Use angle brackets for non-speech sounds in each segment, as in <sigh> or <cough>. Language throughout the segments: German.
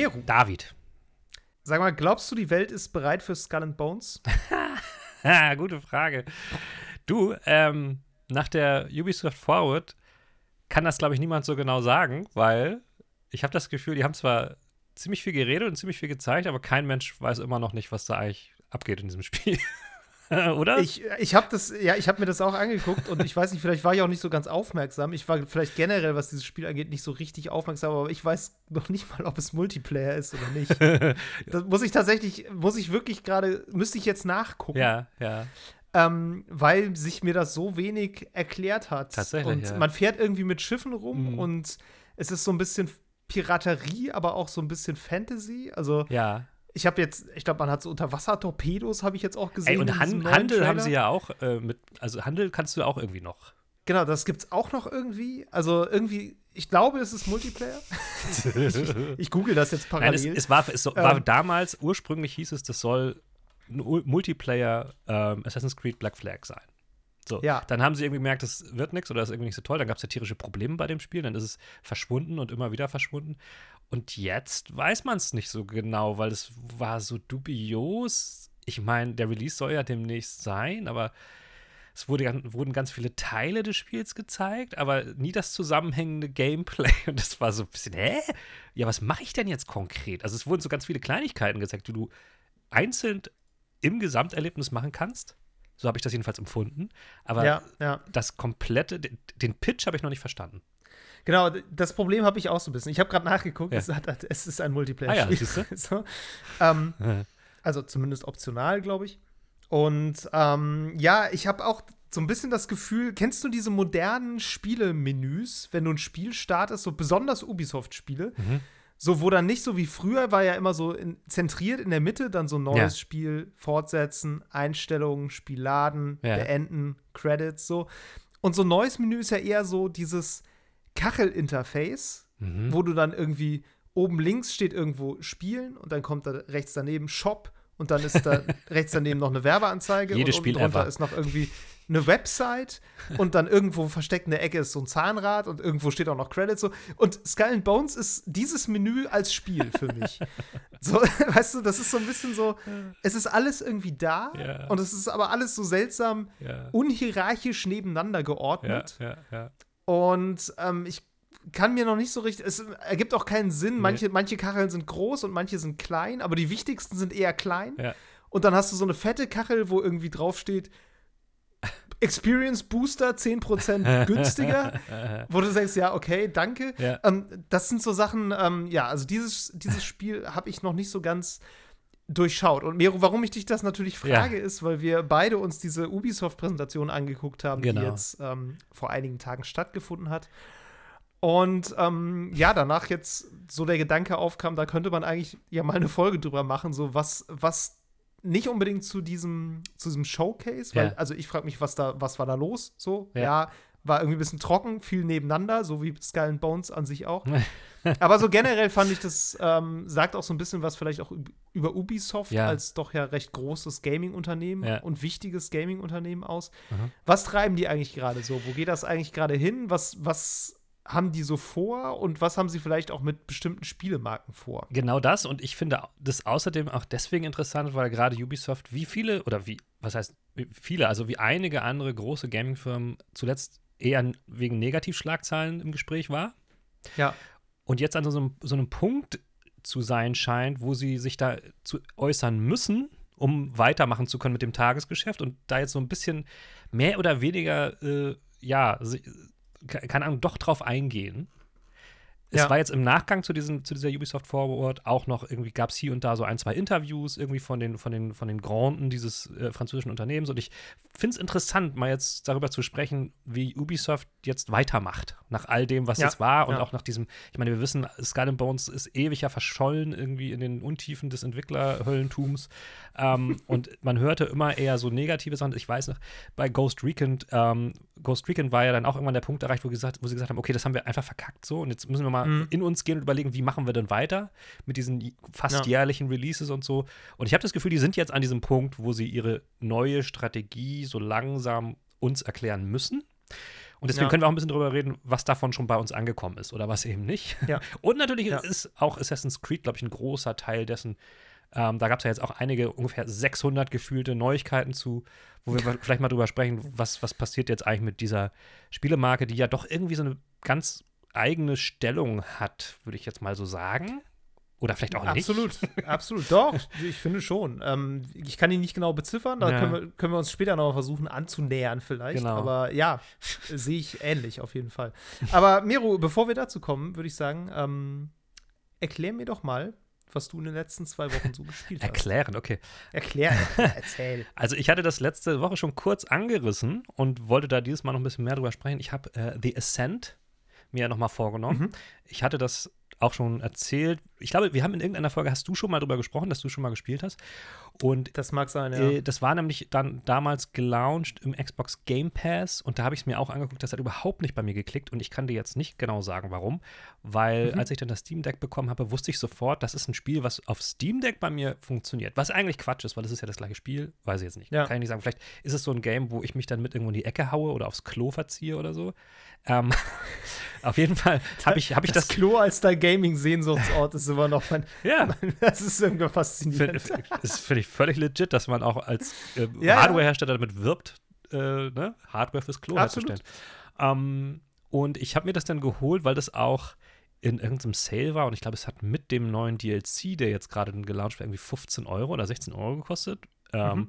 Meru. David. Sag mal, glaubst du, die Welt ist bereit für Skull and Bones? <laughs> Gute Frage. Du, ähm, nach der Ubisoft Forward kann das, glaube ich, niemand so genau sagen, weil ich habe das Gefühl, die haben zwar ziemlich viel geredet und ziemlich viel gezeigt, aber kein Mensch weiß immer noch nicht, was da eigentlich abgeht in diesem Spiel. <laughs> <laughs> Oder? Ich, ich habe das, ja, ich habe mir das auch angeguckt und ich weiß nicht, vielleicht war ich auch nicht so ganz aufmerksam. Ich war vielleicht generell, was dieses Spiel angeht, nicht so richtig aufmerksam, aber ich weiß noch nicht mal, ob es Multiplayer ist oder nicht. <laughs> das muss ich tatsächlich, muss ich wirklich gerade, müsste ich jetzt nachgucken. Ja, ja. Ähm, weil sich mir das so wenig erklärt hat. Tatsächlich. Und ja. man fährt irgendwie mit Schiffen rum Mhm. und es ist so ein bisschen Piraterie, aber auch so ein bisschen Fantasy. Also Ja. Ich habe jetzt, ich glaube, man hat so Unterwasser-Torpedos, habe ich jetzt auch gesehen. Ey, und Han Handel haben Trailer. sie ja auch äh, mit, also Handel kannst du auch irgendwie noch. Genau, das gibt's auch noch irgendwie. Also irgendwie, ich glaube, es ist Multiplayer. <laughs> ich google das jetzt Nein, parallel. es, es, war, es war Ähm. damals, ursprünglich hieß es, das soll ein Multiplayer ähm, Assassin's Creed Black Flag sein. So, Ja. dann haben sie irgendwie gemerkt, das wird nichts oder das ist irgendwie nicht so toll. Dann gab es ja tierische Probleme bei dem Spiel, dann ist es verschwunden und immer wieder verschwunden. Und jetzt weiß man es nicht so genau, weil es war so dubios. Ich meine, der Release soll ja demnächst sein, aber es wurde, wurden ganz viele Teile des Spiels gezeigt, aber nie das zusammenhängende Gameplay. <laughs> Und das war so ein bisschen, hä? Ja, was mache ich denn jetzt konkret? Also es wurden so ganz viele Kleinigkeiten gezeigt, die du einzeln im Gesamterlebnis machen kannst. So habe ich das jedenfalls empfunden. Aber ja, ja. das komplette, den, den Pitch habe ich noch nicht verstanden. Genau, das Problem habe ich auch so ein bisschen. Ich habe gerade nachgeguckt, Ja. es, hat, es ist ein Ah ja, Multiplayer-Spiel. <laughs> so. ähm, <laughs> also zumindest optional, glaube ich. Und ähm, ja, ich habe auch so ein bisschen das Gefühl, kennst du diese modernen Spielemenüs, wenn du ein Spiel startest, so besonders Ubisoft-Spiele, Mhm. so wo dann nicht so wie früher war ja immer so in, zentriert in der Mitte, dann so ein neues Ja. Spiel, fortsetzen, Einstellungen, Spiel laden, Ja. beenden, Credits, so. Und so ein neues Menü ist ja eher so dieses Kachelinterface, Mhm. wo du dann irgendwie oben links steht irgendwo Spielen und dann kommt da rechts daneben Shop und dann ist da <laughs> rechts daneben noch eine Werbeanzeige Jedes und Spiel drunter ever. ist noch irgendwie eine Website und dann irgendwo versteckt in der Ecke ist so ein Zahnrad und irgendwo steht auch noch Credits so und Skull and Bones ist dieses Menü als Spiel für mich. <laughs> so, <laughs> weißt du, das ist so ein bisschen so, es ist alles irgendwie da Ja. und es ist aber alles so seltsam Ja. unhierarchisch nebeneinander Ja, geordnet. ja, ja. Und ähm, ich kann mir noch nicht so richtig, es ergibt auch keinen Sinn. Manche, manche Kacheln sind groß und manche sind klein, aber die wichtigsten sind eher klein. Ja. Und dann hast du so eine fette Kachel, wo irgendwie draufsteht, <laughs> Experience Booster 10% günstiger, <laughs> wo du sagst, ja, okay, danke. Ja. Ähm, das sind so Sachen, ähm, ja, also dieses, dieses Spiel habe ich noch nicht so ganz durchschaut. Und Mero, warum ich dich das natürlich frage, ist, weil wir beide uns diese Ubisoft-Präsentation angeguckt haben, Genau. die jetzt ähm, vor einigen Tagen stattgefunden hat. Und ähm, ja, danach jetzt so der Gedanke aufkam, da könnte man eigentlich ja mal eine Folge drüber machen, so was, was nicht unbedingt zu diesem, zu diesem Showcase, weil, Ja. also ich frage mich, was da, was war da los? So, Ja. ja. War irgendwie ein bisschen trocken, viel nebeneinander, so wie Skull and Bones an sich auch. <laughs> Aber so generell fand ich das, ähm, sagt auch so ein bisschen was vielleicht auch üb- über Ubisoft Ja. als doch ja recht großes Gaming-Unternehmen Ja. und wichtiges Gaming-Unternehmen aus. Mhm. Was treiben die eigentlich gerade so? Wo geht das eigentlich gerade hin? Was, was haben die so vor und was haben sie vielleicht auch mit bestimmten Spielemarken vor? Genau das und ich finde das außerdem auch deswegen interessant, weil gerade Ubisoft, wie viele oder wie, was heißt wie viele, also wie einige andere große Gaming-Firmen zuletzt eher wegen Negativschlagzahlen im Gespräch war Ja. und jetzt an so einem, so einem Punkt zu sein scheint, wo sie sich da zu äußern müssen, um weitermachen zu können mit dem Tagesgeschäft und da jetzt so ein bisschen mehr oder weniger, äh, ja, keine Ahnung, doch drauf eingehen. Es Ja. war jetzt im Nachgang zu, diesen, zu dieser Ubisoft Forward auch noch irgendwie gab es hier und da so ein, zwei Interviews irgendwie von den, von den, von den Granden dieses äh, französischen Unternehmens. Und ich finde es interessant, mal jetzt darüber zu sprechen, wie Ubisoft jetzt weitermacht, nach all dem, was Ja, es war und ja. auch nach diesem, ich meine, wir wissen, Skull Bones ist ewig ja verschollen irgendwie in den Untiefen des Entwicklerhöllentums. ähm, <laughs> und man hörte immer eher so negative Sachen. Ich weiß noch, bei Ghost Recon, ähm, Ghost Recon war ja dann auch irgendwann der Punkt erreicht, wo, gesagt, wo sie gesagt haben, okay, das haben wir einfach verkackt so und jetzt müssen wir mal Mhm. in uns gehen und überlegen, wie machen wir denn weiter mit diesen fast Ja. jährlichen Releases und so. Und ich habe das Gefühl, die sind jetzt an diesem Punkt, wo sie ihre neue Strategie so langsam uns erklären müssen. Und deswegen Ja. können wir auch ein bisschen drüber reden, was davon schon bei uns angekommen ist oder was eben nicht. Ja. <laughs> Und natürlich ist auch Assassin's Creed, glaube ich, ein großer Teil dessen. Ähm, da gab es ja jetzt auch einige, ungefähr 600 gefühlte Neuigkeiten zu, wo wir <laughs> vielleicht mal drüber sprechen, was, was passiert jetzt eigentlich mit dieser Spielemarke, die ja doch irgendwie so eine ganz eigene Stellung hat, würde ich jetzt mal so sagen. Oder vielleicht auch nicht. Absolut, absolut. Doch, ich finde schon. Ähm, ich kann ihn nicht genau beziffern, da Ja. können, wir, können wir uns später noch versuchen anzunähern vielleicht. Genau. Aber ja, sehe ich ähnlich auf jeden Fall. Aber Miro, bevor wir dazu kommen, würde ich sagen, ähm, erklär mir doch mal, was du in den letzten zwei Wochen so gespielt hast. Erklären, okay. Erklär, erklär, erzähl. <laughs> Also ich hatte das letzte Woche schon kurz angerissen und wollte da dieses Mal noch ein bisschen mehr drüber sprechen. Ich habe äh, The Ascent mir nochmal vorgenommen. Mhm. Ich hatte das auch schon erzählt. Ich glaube, wir haben in irgendeiner Folge, hast du schon mal drüber gesprochen, dass du schon mal gespielt hast. Und Das mag sein, ja. äh, das war nämlich dann damals gelauncht im Xbox Game Pass und da habe ich es mir auch angeguckt, das hat überhaupt nicht bei mir geklickt und ich kann dir jetzt nicht genau sagen, warum, weil Mhm. als ich dann das Steam Deck bekommen habe, wusste ich sofort, das ist ein Spiel, was auf Steam Deck bei mir funktioniert. Was eigentlich Quatsch ist, weil es ist ja das gleiche Spiel, weiß ich jetzt nicht. Ja. Kann ich nicht sagen. Vielleicht ist es so ein Game, wo ich mich dann mit irgendwo in die Ecke haue oder aufs Klo verziehe oder so. Ähm, <laughs> auf jeden Fall habe ich, hab ich das das. Klo als dein Gaming-Sehnsuchtsort ist immer noch mein. ja, Das ist irgendwie faszinierend. Find- ist finde ich völlig legit, dass man auch als äh, Ja. Hardwarehersteller damit wirbt, äh, ne? Hardware fürs Klo Absolut. herzustellen. Ähm, und ich habe mir das dann geholt, weil das auch in irgendeinem Sale war und ich glaube, es hat mit dem neuen DLC, der jetzt gerade gelauncht wird, irgendwie 15 Euro oder 16 Euro gekostet. Ähm, Mhm.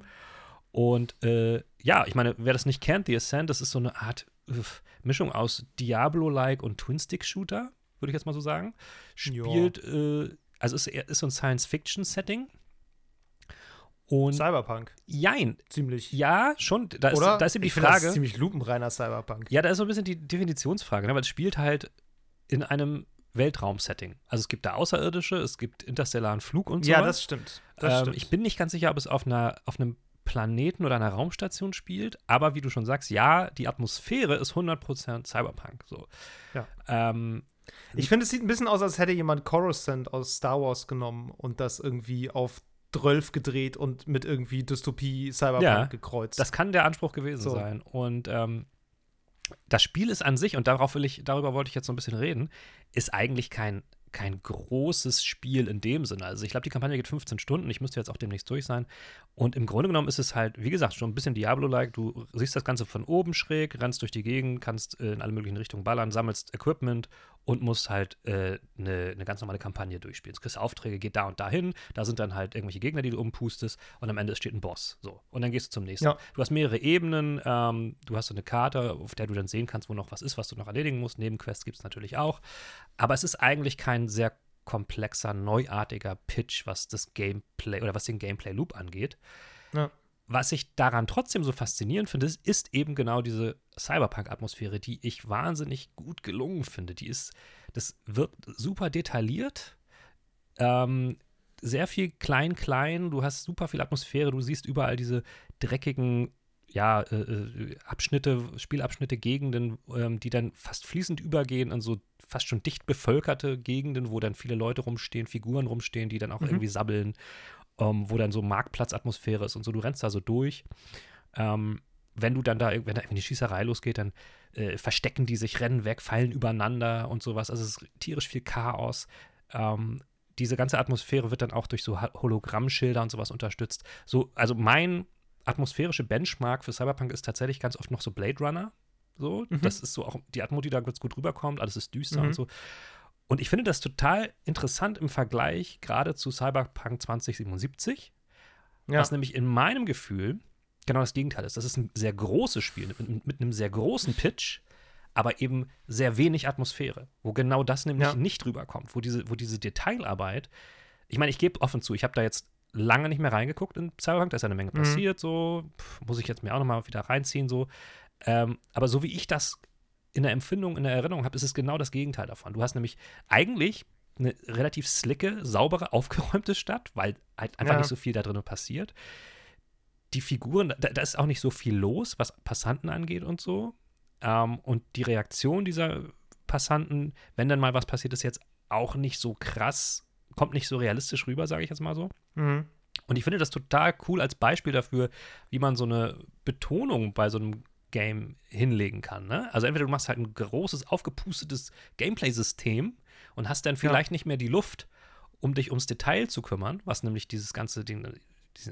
Und äh, ja, ich meine, wer das nicht kennt, The Ascent, das ist so eine Art uff, Mischung aus Diablo-like und Twin-Stick-Shooter, würde ich jetzt mal so sagen. Spielt, äh, also ist, ist so ein Science-Fiction-Setting. Und Cyberpunk, jein, ziemlich. ja, schon, da ist, Oder? da ist eben die ich finde, Das Frage. ist ziemlich lupenreiner Cyberpunk. Ja, da ist so ein bisschen die Definitionsfrage, ne? weil es spielt halt in einem Weltraum-Setting. Also es gibt da Außerirdische, es gibt interstellaren Flug und so. Ja, das stimmt. Das ähm, stimmt. Ich bin nicht ganz sicher, ob es auf, einer, auf einem Planeten oder einer Raumstation spielt, aber wie du schon sagst, ja, die Atmosphäre ist 100% Cyberpunk. So. Ja. Ähm, Ich finde, es sieht ein bisschen aus, als hätte jemand Coruscant aus Star Wars genommen und das irgendwie auf 12 gedreht und mit irgendwie Dystopie Cyberpunk Ja, gekreuzt. Das kann der Anspruch gewesen So. sein. Und ähm, das Spiel ist an sich, und darauf will ich, darüber wollte ich jetzt so ein bisschen reden, ist eigentlich kein, kein großes Spiel in dem Sinne. Also ich glaube, die Kampagne geht 15 Stunden, ich müsste jetzt auch demnächst durch sein. Und im Grunde genommen ist es halt, wie gesagt, schon ein bisschen Diablo-like. Du siehst das Ganze von oben schräg, rennst durch die Gegend, kannst äh, in alle möglichen Richtungen ballern, sammelst Equipment und musst halt eine äh, ne ganz normale Kampagne durchspielen. Du kriegst Aufträge, geht da und dahin, da sind dann halt irgendwelche Gegner, die du umpustest und am Ende steht ein Boss. So. Und dann gehst du zum nächsten. Ja. Du hast mehrere Ebenen, ähm, du hast so eine Karte, auf der du dann sehen kannst, wo noch was ist, was du noch erledigen musst. Nebenquests gibt es natürlich auch. Aber es ist eigentlich kein sehr komplexer, neuartiger Pitch, was das Gameplay oder was den Gameplay-Loop angeht. Ja. Was ich daran trotzdem so faszinierend finde, ist, ist eben genau diese Cyberpunk-Atmosphäre, die ich wahnsinnig gut gelungen finde. Die ist, das wird super detailliert, ähm, sehr viel klein-klein, du hast super viel Atmosphäre, du siehst überall diese dreckigen ja, äh, äh, Abschnitte, Spielabschnitte, Gegenden, ähm, die dann fast fließend übergehen in so fast schon dicht bevölkerte Gegenden, wo dann viele Leute rumstehen, Figuren rumstehen, die dann auch Mhm. irgendwie sabbeln, ähm, wo dann so Marktplatzatmosphäre ist und so, du rennst da so durch. Ähm, wenn du dann da, wenn da irgendwie die Schießerei losgeht, dann äh, verstecken die sich, rennen weg, fallen übereinander und sowas. Also es ist tierisch viel Chaos. Ähm, diese ganze Atmosphäre wird dann auch durch so Hologrammschilder und sowas unterstützt. So, also mein atmosphärische Benchmark für Cyberpunk ist tatsächlich ganz oft noch so Blade Runner. So, Mhm. das ist so auch die Atmo, die da ganz gut rüberkommt. Alles ist düster Mhm. und so. Und ich finde das total interessant im Vergleich gerade zu Cyberpunk 2077, ja. was nämlich in meinem Gefühl genau das Gegenteil ist. Das ist ein sehr großes Spiel mit, mit einem sehr großen Pitch, aber eben sehr wenig Atmosphäre, wo genau das nämlich Ja. nicht rüberkommt, wo diese, wo diese Detailarbeit, ich meine, ich gebe offen zu, ich habe da jetzt lange nicht mehr reingeguckt in Cyberpunk, da ist ja eine Menge Mhm. passiert, so, pff, muss ich jetzt mir auch noch mal wieder reinziehen, so. Ähm, aber so wie ich das in der Empfindung, in der Erinnerung habe, ist es genau das Gegenteil davon. Du hast nämlich eigentlich eine relativ slicke, saubere, <laughs> aufgeräumte Stadt, weil halt einfach Ja. nicht so viel da drin passiert. Die Figuren, da, da ist auch nicht so viel los, was Passanten angeht und so. Ähm, und die Reaktion dieser Passanten, wenn dann mal was passiert, ist jetzt auch nicht so krass, kommt nicht so realistisch rüber, sage ich jetzt mal so. Mhm. Und ich finde das total cool als Beispiel dafür, wie man so eine Betonung bei so einem Game hinlegen kann. Ne? Also entweder du machst halt ein großes, aufgepustetes Gameplay-System und hast dann vielleicht ja. nicht mehr die Luft, um dich ums Detail zu kümmern, was nämlich dieses ganze Ding,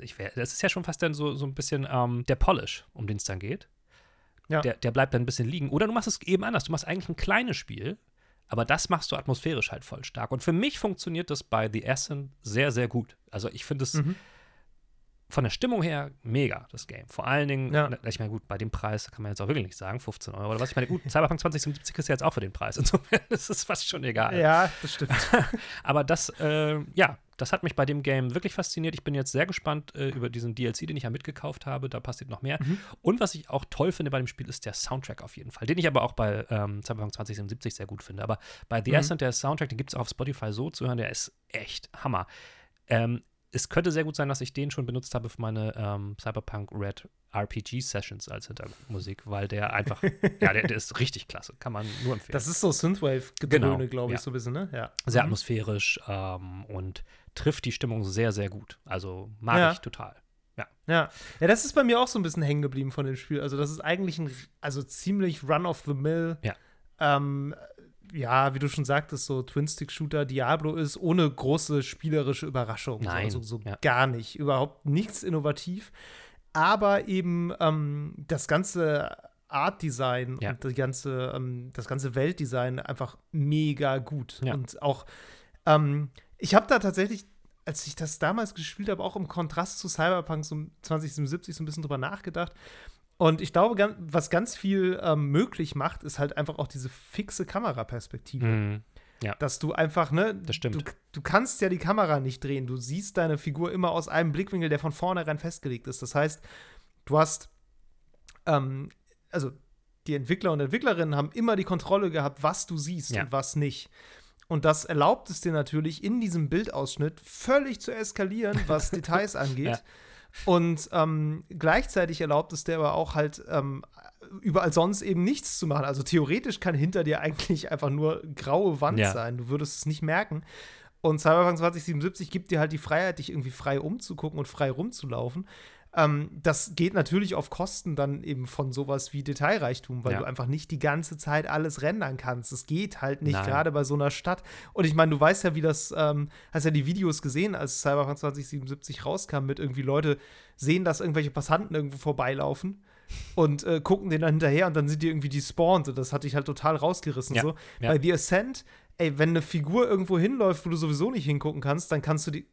ich das ist ja schon fast dann so, so ein bisschen ähm, der Polish, um den es dann geht. Ja. Der, der bleibt dann ein bisschen liegen. Oder du machst es eben anders. Du machst eigentlich ein kleines Spiel, aber das machst du atmosphärisch halt voll stark. Und für mich funktioniert das bei The Ascent sehr, sehr gut. Also ich finde es mhm. Von der Stimmung her mega, das Game. Vor allen Dingen, ja. ich meine, gut, bei dem Preis kann man jetzt auch wirklich nicht sagen, 15 Euro oder was. Ich meine, gut, Cyberpunk 2077 ist ja jetzt auch für den Preis. <laughs> Insofern ist es fast schon egal. Ja, das stimmt. <laughs> aber das, äh, ja, das hat mich bei dem Game wirklich fasziniert. Ich bin jetzt sehr gespannt äh, über diesen DLC, den ich ja mitgekauft habe. Da passiert noch mehr. Mhm. Und was ich auch toll finde bei dem Spiel, ist der Soundtrack auf jeden Fall. Den ich aber auch bei ähm, Cyberpunk 2077 sehr gut finde. Aber bei The mhm. Ascent, der Soundtrack, den gibt es auch auf Spotify so zu hören, der ist echt Hammer. Ähm, es könnte sehr gut sein, dass ich den schon benutzt habe für meine ähm, Cyberpunk Red RPG Sessions als Hintergrundmusik, weil der einfach, <laughs> ja, der, der, ist richtig klasse. Kann man nur empfehlen. Das ist so Synthwave-Gedröhne, genau, glaube ich, ja. so ein bisschen, ne? Ja. Sehr mhm. atmosphärisch ähm, und trifft die Stimmung sehr, sehr gut. Also mag ja. ich total. Ja. ja. Ja, das ist bei mir auch so ein bisschen hängen geblieben von dem Spiel. Also, das ist eigentlich ein, also ziemlich Run of the Mill. Ja. Ähm, ja, wie du schon sagtest, so Twin-Stick-Shooter Diablo ist, ohne große spielerische Überraschung. Nein. Also so ja. gar nicht. Überhaupt nichts innovativ. Aber eben ähm, das ganze Art-Design ja. und die ganze, ähm, das ganze Weltdesign einfach mega gut. Ja. Und auch ähm, ich habe da tatsächlich, als ich das damals gespielt habe, auch im Kontrast zu Cyberpunk so 2077 so ein bisschen drüber nachgedacht. Und ich glaube, was ganz viel ähm, möglich macht, ist halt einfach auch diese fixe Kameraperspektive. Mhm. Ja. Dass du einfach, ne, das stimmt. Du, du, kannst ja die Kamera nicht drehen. Du siehst deine Figur immer aus einem Blickwinkel, der von vornherein festgelegt ist. Das heißt, du hast, ähm, also die Entwickler und Entwicklerinnen haben immer die Kontrolle gehabt, was du siehst ja. und was nicht. Und das erlaubt es dir natürlich in diesem Bildausschnitt völlig zu eskalieren, was <laughs> Details angeht. Ja. Und ähm, gleichzeitig erlaubt es dir aber auch halt ähm, überall sonst eben nichts zu machen. Also theoretisch kann hinter dir eigentlich einfach nur graue Wand ja. sein. Du würdest es nicht merken. Und Cyberpunk 2077 gibt dir halt die Freiheit, dich irgendwie frei umzugucken und frei rumzulaufen. Ähm, das geht natürlich auf Kosten dann eben von sowas wie Detailreichtum, weil ja. du einfach nicht die ganze Zeit alles rendern kannst. Es geht halt nicht, gerade bei so einer Stadt. Und ich meine, du weißt ja, wie das, ähm, hast ja die Videos gesehen, als Cyberpunk 2077 rauskam, mit irgendwie Leute sehen, dass irgendwelche Passanten irgendwo vorbeilaufen und äh, gucken den dann hinterher und dann sind die irgendwie despawned. Und das hatte ich halt total rausgerissen. Ja, so. Ja. Bei The Ascent, ey, wenn eine Figur irgendwo hinläuft, wo du sowieso nicht hingucken kannst, dann kannst du die,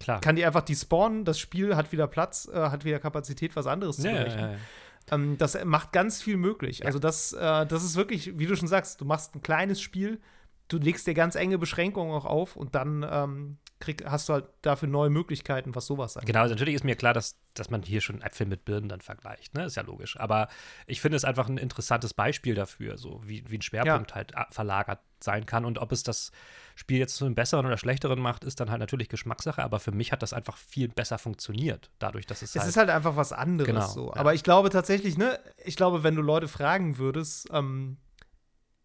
Klar. Kann die einfach die spawnen, das Spiel hat wieder Platz, äh, hat wieder Kapazität, was anderes zu berechnen. Ja, ja, ähm, das macht ganz viel möglich. Also das, äh, das ist wirklich, wie du schon sagst, du machst ein kleines Spiel, du legst dir ganz enge Beschränkungen auch auf und dann ähm, krieg, hast du halt dafür neue Möglichkeiten, was sowas angeht. Genau, also natürlich ist mir klar, dass, dass man hier schon Äpfel mit Birnen dann vergleicht, ne? Ist ja logisch. Aber ich finde es einfach ein interessantes Beispiel dafür, so wie, wie ein Schwerpunkt ja. halt äh, verlagert sein kann. Und ob es das Spiel jetzt zu einem besseren oder schlechteren macht, ist dann halt natürlich Geschmackssache. Aber für mich hat das einfach viel besser funktioniert, dadurch, dass es. Es halt ist halt einfach was anderes genau, so. Ja. Aber ich glaube tatsächlich, ne, ich glaube, wenn du Leute fragen würdest, ähm,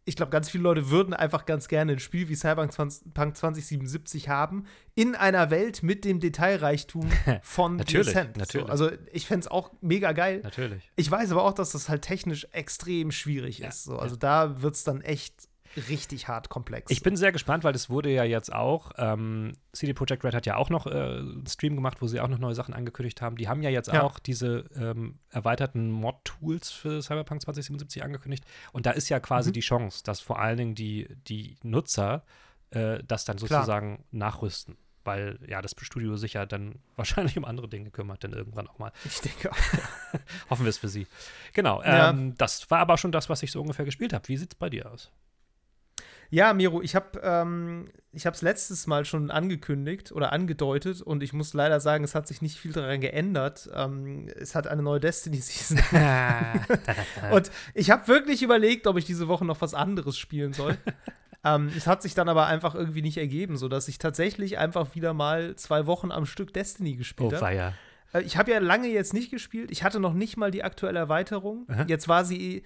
ich glaube, ganz viele Leute würden einfach ganz gerne ein Spiel wie Cyberpunk 2077 haben, in einer Welt mit dem Detailreichtum <laughs> von natürlich, Descent. Natürlich. So, also ich fände es auch mega geil. Natürlich. Ich weiß aber auch, dass das halt technisch extrem schwierig ja, ist. So. Also ja. da wird es dann echt richtig hart komplex. Ich bin sehr gespannt, weil das wurde ja jetzt auch, ähm, CD Projekt Red hat ja auch noch äh, einen Stream gemacht, wo sie auch noch neue Sachen angekündigt haben. Die haben ja jetzt ja. auch diese ähm, erweiterten Mod-Tools für Cyberpunk 2077 angekündigt. Und da ist ja quasi mhm. die Chance, dass vor allen Dingen die, die Nutzer äh, das dann sozusagen Klar. nachrüsten weil ja das Studio sich ja dann <laughs> wahrscheinlich um andere Dinge kümmert, dann irgendwann auch mal. Ich denke auch. <laughs> Hoffen wir es für Sie. Genau. Ja. Ähm, das war aber schon das, was ich so ungefähr gespielt habe. Wie sieht es bei dir aus? Ja, Miro, ich habe ähm, ich es letztes Mal schon angekündigt oder angedeutet und ich muss leider sagen, es hat sich nicht viel daran geändert. Ähm, es hat eine neue Destiny-Season. <laughs> und ich habe wirklich überlegt, ob ich diese Woche noch was anderes spielen soll. <laughs> ähm, es hat sich dann aber einfach irgendwie nicht ergeben, sodass ich tatsächlich einfach wieder mal zwei Wochen am Stück Destiny gespielt oh, habe. Äh, ich habe ja lange jetzt nicht gespielt. Ich hatte noch nicht mal die aktuelle Erweiterung. Aha. Jetzt war sie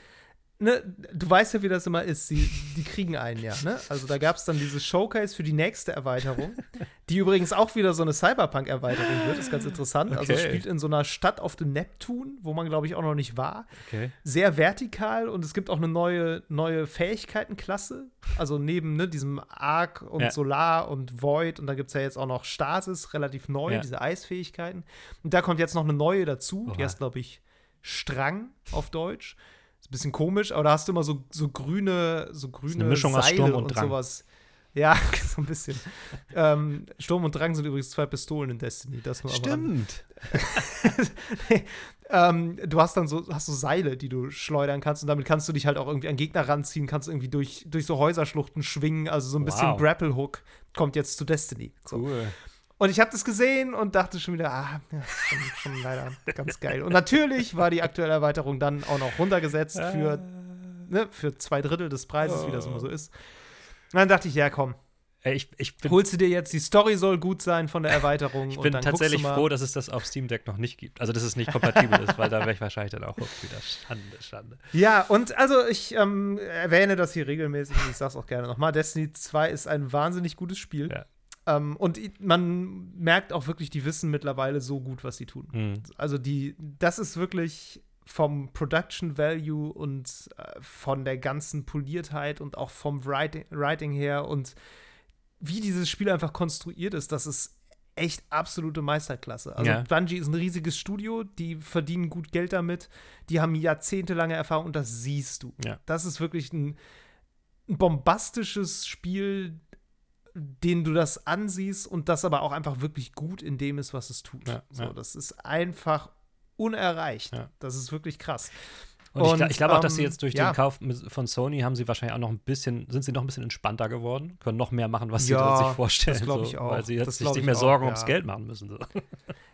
ne, du weißt ja, wie das immer ist. Die, die kriegen einen ja, ne? Also da gab es dann dieses Showcase für die nächste Erweiterung, die übrigens auch wieder so eine Cyberpunk-Erweiterung wird. Ist ganz interessant. Also es Okay. spielt in so einer Stadt auf dem Neptun, wo man, glaube ich, auch noch nicht war. Okay. Sehr vertikal und es gibt auch eine neue, neue Fähigkeitenklasse. Also neben ne, diesem Arc und Ja. Solar und Void und da gibt es ja jetzt auch noch Stasis, relativ neu, Ja. diese Eisfähigkeiten. Und da kommt jetzt noch eine neue dazu, die Oha. heißt, glaube ich, Strang auf Deutsch. Ist ein bisschen komisch, aber da hast du immer so, so grüne, so grüne Mischung aus Seile Sturm und Drang. sowas. Ja, <laughs> so ein bisschen. ähm, Sturm und Drang sind übrigens zwei Pistolen in Destiny. Das nur. Stimmt. <laughs> ähm, du hast dann so, hast so Seile, die du schleudern kannst und damit kannst du dich halt auch irgendwie an Gegner ranziehen, kannst irgendwie durch, durch so Häuserschluchten schwingen, also so ein bisschen Wow. Grapple Hook kommt jetzt zu Destiny. So. Cool. Und ich habe das gesehen und dachte schon wieder, ah, ja, schon, schon leider ganz geil. Und natürlich war die aktuelle Erweiterung dann auch noch runtergesetzt für, ne, für zwei Drittel des Preises, wie das immer so ist. Und dann dachte ich, ja, komm, ich, ich holst du dir jetzt, die Story soll gut sein von der Erweiterung. ich und bin tatsächlich froh, dass es das auf Steam Deck noch nicht gibt. Also, dass es nicht kompatibel ist, weil da wäre ich wahrscheinlich dann auch wieder Schande, Schande. Ja, und also ich ähm, erwähne das hier regelmäßig und ich sag's auch gerne nochmal. Destiny 2 ist ein wahnsinnig gutes Spiel. Ja. Ähm, und man merkt auch wirklich, die wissen mittlerweile so gut, was sie tun. Mhm. Also die, das ist wirklich vom Production Value und äh, von der ganzen Poliertheit und auch vom Writing, Writing her und wie dieses Spiel einfach konstruiert ist, das ist echt absolute Meisterklasse. Also Ja. Bungie ist ein riesiges Studio, die verdienen gut Geld damit, die haben jahrzehntelange Erfahrung und das siehst du. Ja. Das ist wirklich ein, ein bombastisches Spiel, den du das ansiehst und das aber auch einfach wirklich gut in dem ist, was es tut. Ja, so, ja. Das ist einfach unerreicht. Ja. Das ist wirklich krass. Und, ich, Und, gla- ich glaube auch, dass sie ähm, jetzt durch ja. den Kauf von Sony haben sie wahrscheinlich auch noch ein bisschen, sind sie noch ein bisschen entspannter geworden, können noch mehr machen, was Ja, sie sich vorstellen. das glaub so, ich auch. Weil sie jetzt sich nicht ich mehr auch, Sorgen ja. ums Geld machen müssen. So. <laughs>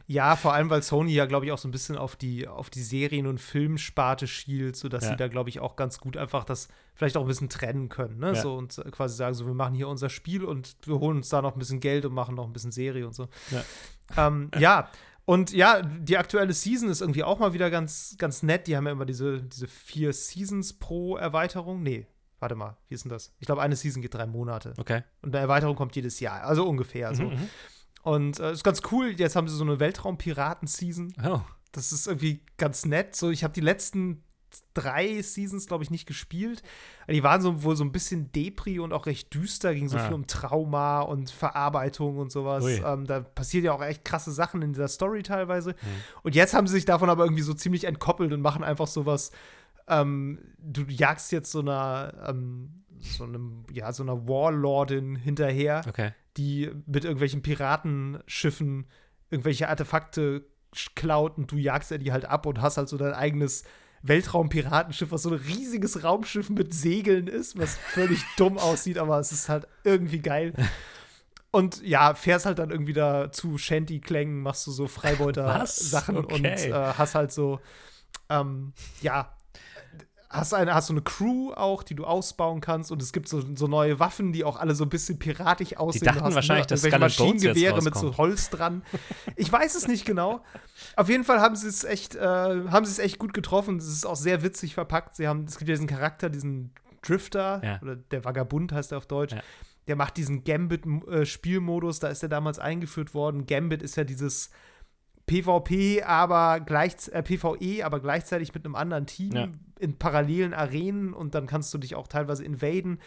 Ja, vor allem, weil Sony ja, glaube ich, auch so ein bisschen auf die, auf die Serien- und Filmsparte schielt, sodass Ja. sie da, glaube ich, auch ganz gut einfach das vielleicht auch ein bisschen trennen können. Ne? Ja. So und quasi sagen, so, wir machen hier unser Spiel und wir holen uns da noch ein bisschen Geld und machen noch ein bisschen Serie und so. Ja. Ähm, ja. Und ja, die aktuelle Season ist irgendwie auch mal wieder ganz, ganz nett. Die haben ja immer diese, diese vier Seasons pro Erweiterung. Nee, warte mal, wie ist denn das? Ich glaube, eine Season geht drei Monate. Okay. Und eine Erweiterung kommt jedes Jahr. Also ungefähr so. Mhm, mhm. Und äh, ist ganz cool. Jetzt haben sie so eine Weltraum-Piraten-Season. Oh, Das ist irgendwie ganz nett. So, ich habe die letzten drei Seasons, glaube ich, nicht gespielt. Die waren so wohl so ein bisschen Depri und auch recht düster, ging so Ja. viel um Trauma und Verarbeitung und sowas. Ähm, da passiert ja auch echt krasse Sachen in dieser Story teilweise. Mhm. Und jetzt haben sie sich davon aber irgendwie so ziemlich entkoppelt und machen einfach sowas. Ähm, du jagst jetzt so einer, ähm, so einem, ja, so einer Warlordin hinterher okay. die mit irgendwelchen Piratenschiffen irgendwelche Artefakte klaut und du jagst ja die halt ab und hast halt so dein eigenes Weltraumpiratenschiff, was so ein riesiges Raumschiff mit Segeln ist, was völlig <laughs> dumm aussieht, aber es ist halt irgendwie geil. Und ja, fährst halt dann irgendwie da zu Shanty-Klängen, machst du so? Freibeuter-Sachen Okay. und äh, hast halt so, ähm, ja, hast, eine, hast so eine Crew auch, die du ausbauen kannst und es gibt so, so neue Waffen, die auch alle so ein bisschen piratisch aussehen. Du dachten hast, wahrscheinlich, dass jetzt Maschinengewehre mit so. Holz dran. Ich weiß es nicht genau. Auf jeden Fall haben sie es echt, äh, haben sie es echt gut getroffen. Es ist auch sehr witzig verpackt. Sie haben, es gibt ja diesen Charakter, diesen Drifter, Ja. oder der Vagabund heißt er auf Deutsch. Ja. Der macht diesen Gambit-Spielmodus, da ist er damals eingeführt worden. Gambit ist ja dieses PvP, aber gleich, äh, PvE, aber gleichzeitig mit einem anderen Team Ja. in parallelen Arenen und dann kannst du dich auch teilweise invaden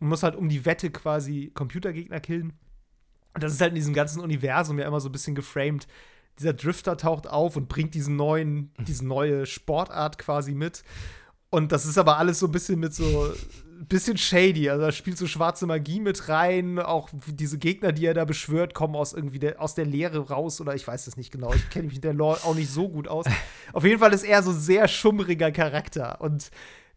und musst halt um die Wette quasi Computergegner killen. Und das ist halt in diesem ganzen Universum ja immer so ein bisschen geframed. Dieser Drifter taucht auf und bringt diesen neuen, <laughs> diese neue Sportart quasi mit. Und das ist aber alles so ein bisschen mit so bisschen shady. Also da spielt so schwarze Magie mit rein. Auch diese Gegner, die er da beschwört, kommen aus irgendwie der, aus der Leere raus. Oder ich weiß es nicht genau. Ich kenne mich mit der Lore auch nicht so gut aus. Auf jeden Fall ist er so ein sehr schummriger Charakter. Und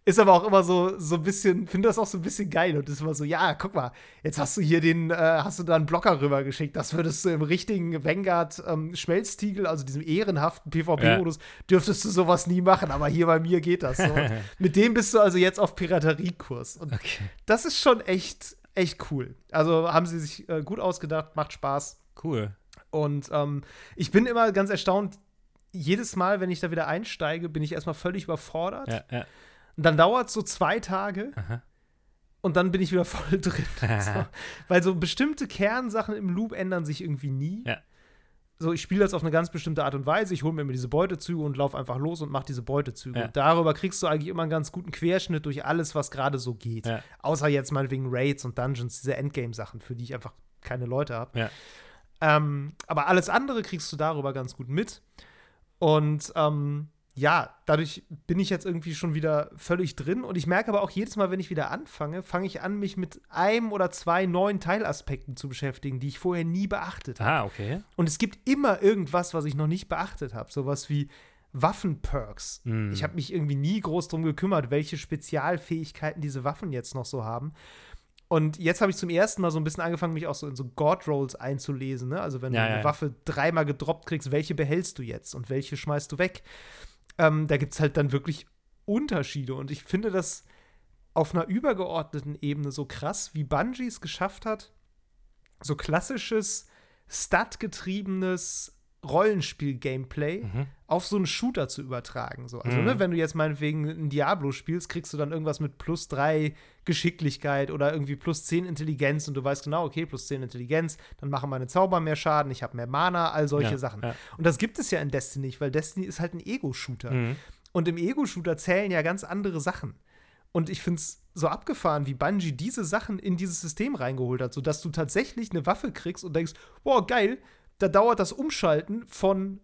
ist aber auch immer so, so ein bisschen, finde das auch so ein bisschen geil und ist immer so, ja, guck mal, jetzt hast du hier den, äh, hast du da einen Blocker rübergeschickt, das würdest du im richtigen Vanguard ähm, Schmelztiegel, also diesem ehrenhaften PvP-Modus, dürftest du sowas nie machen, aber hier bei mir geht das so. <laughs> Mit dem bist du also jetzt auf Pirateriekurs und Okay. das ist schon echt, echt cool. Also haben sie sich äh, gut ausgedacht, macht Spaß Cool. und ähm, ich bin immer ganz erstaunt, jedes Mal, wenn ich da wieder einsteige, bin ich erstmal völlig überfordert. Ja, ja. Und dann dauert es so zwei Tage. Aha. Und dann bin ich wieder <laughs> voll drin. <laughs> so. Weil so bestimmte Kernsachen im Loop ändern sich irgendwie nie. Ja. So, ich spiele das auf eine ganz bestimmte Art und Weise. Ich hole mir immer diese Beutezüge und laufe einfach los und mache diese Beutezüge. Ja. Darüber kriegst du eigentlich immer einen ganz guten Querschnitt durch alles, was gerade so geht. Ja. Außer jetzt mal wegen Raids und Dungeons, diese Endgame-Sachen, für die ich einfach keine Leute habe. Ja. Ähm, aber alles andere kriegst du darüber ganz gut mit. Und ähm, ja, dadurch bin ich jetzt irgendwie schon wieder völlig drin. Und ich merke aber auch jedes Mal, wenn ich wieder anfange, fange ich an, mich mit einem oder zwei neuen Teilaspekten zu beschäftigen, die ich vorher nie beachtet habe. Ah, okay. Und es gibt immer irgendwas, was ich noch nicht beachtet habe. Sowas wie Waffenperks. Mm. Ich habe mich irgendwie nie groß drum gekümmert, welche Spezialfähigkeiten diese Waffen jetzt noch so haben. Und jetzt habe ich zum ersten Mal so ein bisschen angefangen, mich auch so in so God-Rolls einzulesen. Ne? Also, wenn Ja, du eine ja. Waffe dreimal gedroppt kriegst, welche behältst du jetzt und welche schmeißt du weg? Ähm, da gibt es halt dann wirklich Unterschiede. Und ich finde das auf einer übergeordneten Ebene so krass, wie Bungie es geschafft hat, so klassisches, statgetriebenes Rollenspiel-Gameplay Mhm. auf so einen Shooter zu übertragen. So. Also, Mhm. ne, wenn du jetzt meinetwegen ein Diablo spielst, kriegst du dann irgendwas mit plus drei Geschicklichkeit oder irgendwie plus zehn Intelligenz und du weißt genau, okay, plus zehn Intelligenz, dann machen meine Zauber mehr Schaden, ich habe mehr Mana, all solche Ja, Sachen. ja. Und das gibt es ja in Destiny nicht, weil Destiny ist halt ein Ego-Shooter. Mhm. Und im Ego-Shooter zählen ja ganz andere Sachen. Und ich finde es so abgefahren, wie Bungie diese Sachen in dieses System reingeholt hat, sodass du tatsächlich eine Waffe kriegst und denkst, boah, geil, da dauert das Umschalten von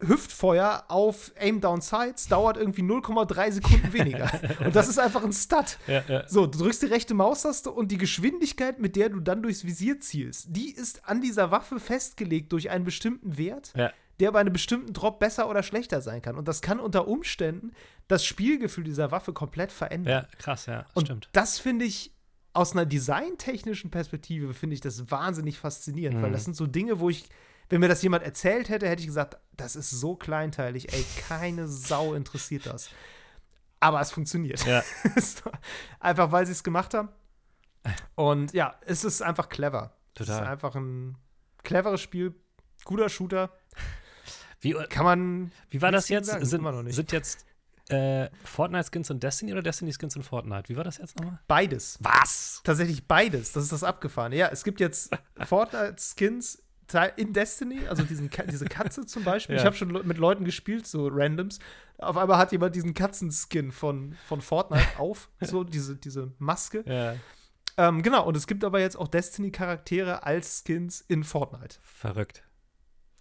Hüftfeuer auf Aim Down Sights dauert irgendwie 0,3 Sekunden weniger. <laughs> und das ist einfach ein Stat. Ja, ja. So, du drückst die rechte Maustaste und die Geschwindigkeit, mit der du dann durchs Visier zielst, die ist an dieser Waffe festgelegt durch einen bestimmten Wert, Ja. der bei einem bestimmten Drop besser oder schlechter sein kann. Und das kann unter Umständen das Spielgefühl dieser Waffe komplett verändern. ja, krass, ja, und stimmt. das finde ich aus einer designtechnischen Perspektive finde ich das wahnsinnig faszinierend, weil Mhm. das sind so Dinge, wo ich wenn mir das jemand erzählt hätte, hätte ich gesagt, das ist so kleinteilig, ey, keine Sau interessiert das. Aber es funktioniert. Ja. <laughs> einfach weil sie es gemacht haben. Und ja, es ist einfach clever. Es Total. ist einfach ein cleveres Spiel, guter Shooter. Wie, Kann man. wie war das jetzt? Sind, noch nicht. sind jetzt äh, Fortnite-Skins in Destiny oder Destiny-Skins in Fortnite? Wie war das jetzt nochmal? Beides. Was? Tatsächlich beides. Das ist das Abgefahrene. Ja, es gibt jetzt Fortnite-Skins in Destiny, also diesen, diese Katze zum Beispiel. Ja. Ich habe schon mit Leuten gespielt, so Randoms. Auf einmal hat jemand diesen Katzenskin von, von Fortnite <laughs> auf, so diese, diese Maske. Ja. Ähm, genau, und es gibt aber jetzt auch Destiny-Charaktere als Skins in Fortnite. Verrückt.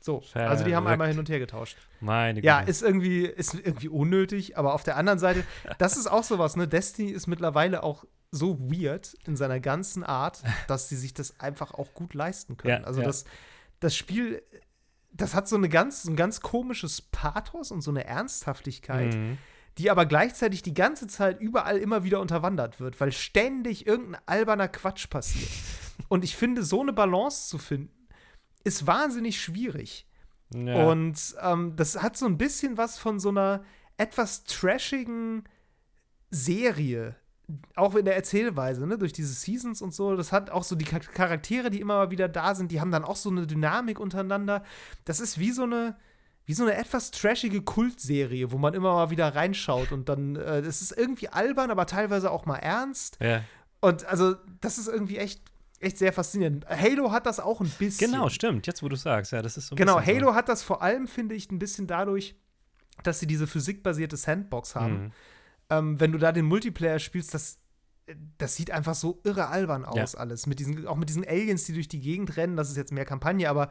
So, also die haben Verrückt. einmal hin und her getauscht. Meine Ja, Güte. ist irgendwie, ist irgendwie unnötig, aber auf der anderen Seite, <laughs> das ist auch sowas, ne? Destiny ist mittlerweile auch so weird in seiner ganzen Art, <laughs> dass sie sich das einfach auch gut leisten können. Ja, also ja. das, das Spiel, das hat so eine ganz, so ein ganz komisches Pathos und so eine Ernsthaftigkeit, Mhm. die aber gleichzeitig die ganze Zeit überall immer wieder unterwandert wird, weil ständig irgendein alberner Quatsch passiert. <laughs> und ich finde, so eine Balance zu finden, ist wahnsinnig schwierig. Ja. Und ähm, das hat so ein bisschen was von so einer etwas trashigen Serie. Auch in der Erzählweise, ne, durch diese Seasons und so. Das hat auch so die Char- Charaktere, die immer mal wieder da sind, die haben dann auch so eine Dynamik untereinander. Das ist wie so eine, wie so eine etwas trashige Kultserie, wo man immer mal wieder reinschaut und dann, äh, das ist irgendwie albern, aber teilweise auch mal ernst. ja. Und also, das ist irgendwie echt, echt sehr faszinierend. Halo hat das auch ein bisschen. Genau, stimmt. Jetzt, wo du sagst, ja, das ist so ein Genau, Halo hat das vor allem, finde ich, ein bisschen dadurch, dass sie diese physikbasierte Sandbox so. haben. Mhm. Ähm, wenn du da den Multiplayer spielst, das, das sieht einfach so irre albern aus, alles. Mit diesen, auch mit diesen Aliens, die durch die Gegend rennen, das ist jetzt mehr Kampagne, aber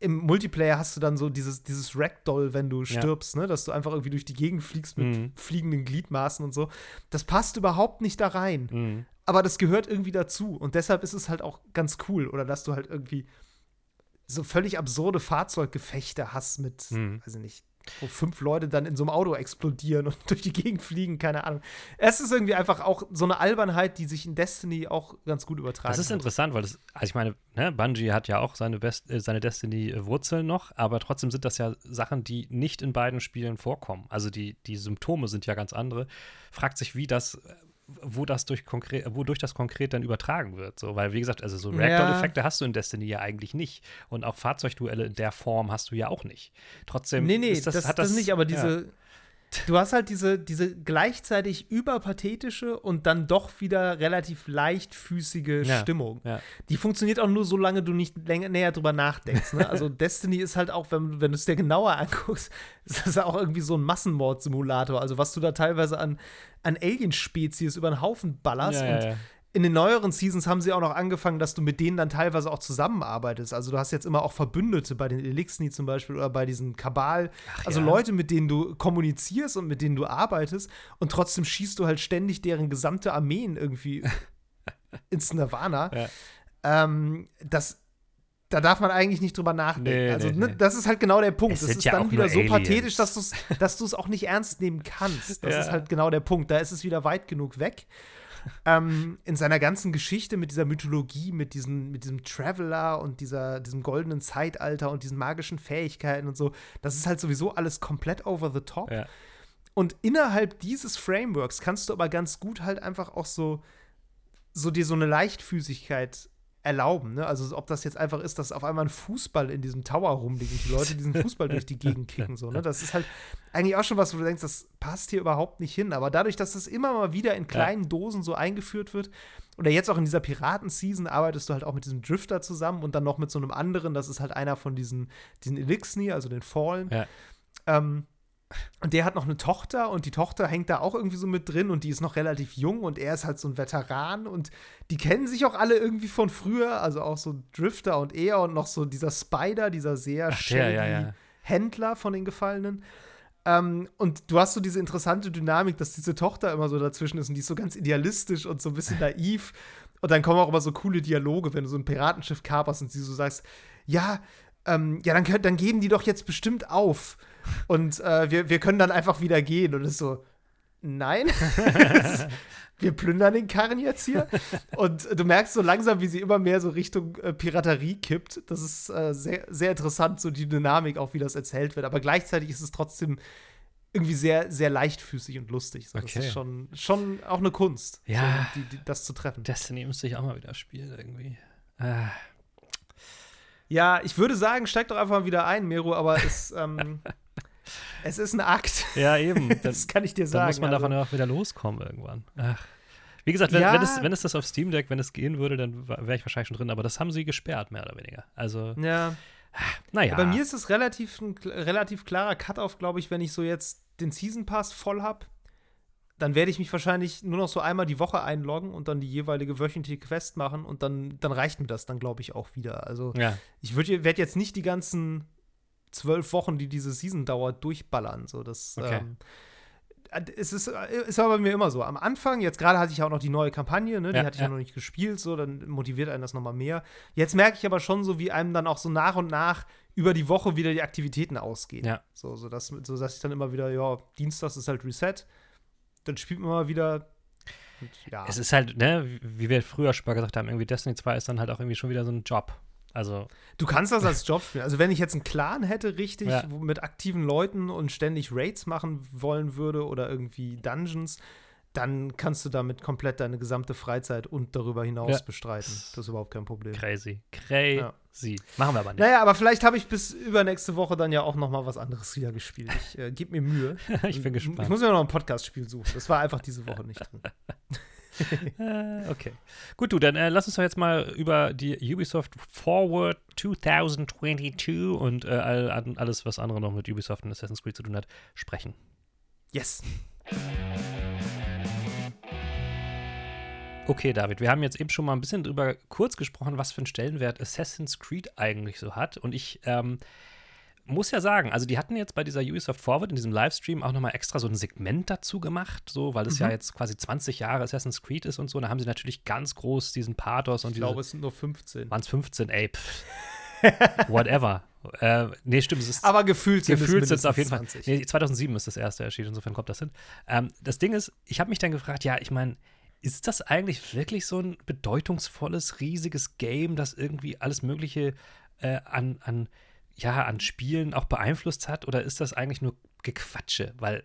im Multiplayer hast du dann so dieses, dieses Ragdoll, wenn du Ja. stirbst, ne? dass du einfach irgendwie durch die Gegend fliegst mit Mhm. fliegenden Gliedmaßen und so. Das passt überhaupt nicht da rein. Mhm. Aber das gehört irgendwie dazu. Und deshalb ist es halt auch ganz cool. Oder dass du halt irgendwie so völlig absurde Fahrzeuggefechte hast mit, Mhm. weiß ich nicht, wo fünf Leute dann in so einem Auto explodieren und <laughs> durch die Gegend fliegen, keine Ahnung. Es ist irgendwie einfach auch so eine Albernheit, die sich in Destiny auch ganz gut übertragen Das ist interessant, weil das, also ich meine, ne, Bungie hat ja auch seine, Best, äh, seine Destiny-Wurzeln noch, aber trotzdem sind das ja Sachen, die nicht in beiden Spielen vorkommen. Also die, die Symptome sind ja ganz andere. Fragt sich, wie das, äh, wo das durch konkret, wodurch das konkret dann übertragen wird. So, weil, wie gesagt, also so Ja. Ragdoll-Effekte hast du in Destiny ja eigentlich nicht. Und auch Fahrzeugduelle in der Form hast du ja auch nicht. Trotzdem Nee, nee, ist das, das, das, hat das, nicht, aber ja. Du hast halt diese, diese gleichzeitig überpathetische und dann doch wieder relativ leichtfüßige Ja, Stimmung. ja. Die funktioniert auch nur, solange du nicht länger, näher drüber nachdenkst. Ne? Also <laughs> Destiny ist halt auch, wenn, wenn du es dir genauer anguckst, <laughs> ist das auch irgendwie so ein Massenmord-Simulator. Also was du da teilweise an, an Alien-Spezies über den Haufen ballerst. Ja, und ja. In den neueren Seasons haben sie auch noch angefangen, dass du mit denen dann teilweise auch zusammenarbeitest. Also du hast jetzt immer auch Verbündete bei den Elixni zum Beispiel oder bei diesen Kabal. also ja. Leute, mit denen du kommunizierst und mit denen du arbeitest und trotzdem schießt du halt ständig deren gesamte Armeen irgendwie <laughs> ins Nirvana. Ja. Ähm, das da darf man eigentlich nicht drüber nachdenken. Nee, also, nee, ne, nee. das ist halt genau der Punkt. Es Das ist ja dann wieder so Aliens. pathetisch, dass du es dass du's auch nicht ernst nehmen kannst. Das Ja. ist halt genau der Punkt. Da ist es wieder weit genug weg. Ähm, in seiner ganzen Geschichte mit dieser Mythologie, mit, diesen, mit diesem Traveler und dieser, diesem goldenen Zeitalter und diesen magischen Fähigkeiten und so, das ist halt sowieso alles komplett over the top. Ja. Und innerhalb dieses Frameworks kannst du aber ganz gut halt einfach auch so, so dir so eine Leichtfüßigkeit erlauben. Ne? Also ob das jetzt einfach ist, dass auf einmal ein Fußball in diesem Tower rumliegt und die Leute diesen Fußball durch die Gegend kicken. So, ne? Das ist halt eigentlich auch schon was, wo du denkst, das passt hier überhaupt nicht hin. Aber dadurch, dass das immer mal wieder in kleinen Dosen so eingeführt wird, oder jetzt auch in dieser Piraten-Season arbeitest du halt auch mit diesem Drifter zusammen und dann noch mit so einem anderen, das ist halt einer von diesen, diesen Elixni, also den Fallen. Ja. Ähm, und der hat noch eine Tochter und die Tochter hängt da auch irgendwie so mit drin und die ist noch relativ jung und er ist halt so ein Veteran und die kennen sich auch alle irgendwie von früher, also auch so Drifter und er und noch so dieser Spider, dieser sehr Ach, der, ja, shady ja. Händler von den Gefallenen. Ähm, und du hast so diese interessante Dynamik, dass diese Tochter immer so dazwischen ist und die ist so ganz idealistisch und so ein bisschen naiv. Und dann kommen auch immer so coole Dialoge, wenn du so ein Piratenschiff kaperst und sie so sagst, ja, ähm, ja, dann, dann geben die doch jetzt bestimmt auf. Und äh, wir, wir können dann einfach wieder gehen. Und es ist so, nein. <laughs> wir plündern den Karren jetzt hier. Und du merkst so langsam, wie sie immer mehr so Richtung äh, Piraterie kippt. Das ist äh, sehr, sehr interessant, so die Dynamik, auch wie das erzählt wird. Aber gleichzeitig ist es trotzdem irgendwie sehr, sehr leichtfüßig und lustig. So, Okay. Das ist schon, schon auch eine Kunst, Ja. so, die, die, das zu treffen. Destiny müsste ich auch mal wieder spielen irgendwie. Ah. Ja, ich würde sagen, steig doch einfach mal wieder ein, Mero, aber es, ähm, <laughs> es ist ein Akt. Ja, eben. <laughs> Dann, Das kann ich dir dann sagen. muss man also. davon ja auch wieder loskommen irgendwann. Ach. Wie gesagt, wenn, Ja. wenn, es, wenn es das auf Steam Deck, wenn es gehen würde, dann wäre ich wahrscheinlich schon drin. Aber das haben sie gesperrt, mehr oder weniger. Also, Ja. naja. Bei mir ist es relativ ein relativ klarer Cut-off, glaube ich, wenn ich so jetzt den Season Pass voll habe. Dann werde ich mich wahrscheinlich nur noch so einmal die Woche einloggen und dann die jeweilige wöchentliche Quest machen und dann, dann reicht mir das dann, glaube ich, auch wieder. Also ja. ich werde jetzt nicht die ganzen zwölf Wochen, die diese Season dauert, durchballern. So, das, Okay. ähm, äh, es ist, äh, ist aber bei mir immer so. Am Anfang, jetzt gerade hatte ich auch noch die neue Kampagne, ne? die Ja, hatte ich ja noch nicht gespielt, so, dann motiviert einen das nochmal mehr. Jetzt merke ich aber schon so, wie einem dann auch so nach und nach über die Woche wieder die Aktivitäten ausgehen. Ja. So, so, dass, so dass ich dann immer wieder, ja, Dienstags ist halt Reset, dann spielt man mal wieder. Und, ja. Es ist halt, ne, wie- wie wir früher schon mal gesagt haben, irgendwie Destiny 2 ist dann halt auch irgendwie schon wieder so ein Job. Also, Du kannst das als Job spielen. Also, wenn ich jetzt einen Clan hätte, richtig, Ja. mit aktiven Leuten und ständig Raids machen wollen würde oder irgendwie Dungeons, dann kannst du damit komplett deine gesamte Freizeit und darüber hinaus Ja. bestreiten. Das ist überhaupt kein Problem. crazy. Crazy. Machen wir aber nicht. Naja, aber vielleicht habe ich bis übernächste Woche dann ja auch noch mal was anderes wieder gespielt. Ich äh, gebe mir Mühe. <laughs> ich bin gespannt. Ich muss mir noch ein Podcast-Spiel suchen. Das war einfach diese Woche nicht drin. <laughs> Äh, <laughs> okay. Gut, du, dann äh, lass uns doch jetzt mal über die Ubisoft Forward 2022 und äh, all, an- alles, was andere noch mit Ubisoft und Assassin's Creed zu tun hat, sprechen. Yes. Okay, David, wir haben jetzt eben schon mal ein bisschen drüber kurz gesprochen, was für einen Stellenwert Assassin's Creed eigentlich so hat. Und ich ähm, muss ja sagen, also die hatten jetzt bei dieser Ubisoft Forward in diesem Livestream auch nochmal extra so ein Segment dazu gemacht, so, weil es ja jetzt quasi 20 Jahre Assassin's Creed ist und so. Da haben sie natürlich ganz groß diesen Pathos und Ich diese glaube, es sind nur 15. waren es 15, ey, pff. <laughs> whatever. äh, nee, stimmt, es ist Aber gefühlt sind gefühlt es sind es auf jeden Fall. 20. Nee, 2007 ist das erste erschienen, insofern kommt das hin. Ähm, das Ding ist, ich habe mich dann gefragt, ja, ich meine, ist das eigentlich wirklich so ein bedeutungsvolles, riesiges Game, das irgendwie alles Mögliche äh, an, an, ja, an Spielen auch beeinflusst hat? Oder ist das eigentlich nur Gequatsche? Weil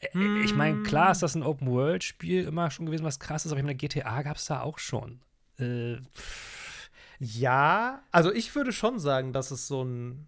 äh, ich meine, klar ist das ein Open-World-Spiel immer schon gewesen, was krass ist, aber ich meine, GTA gab es da auch schon. Äh, Ja, also ich würde schon sagen, dass es so ein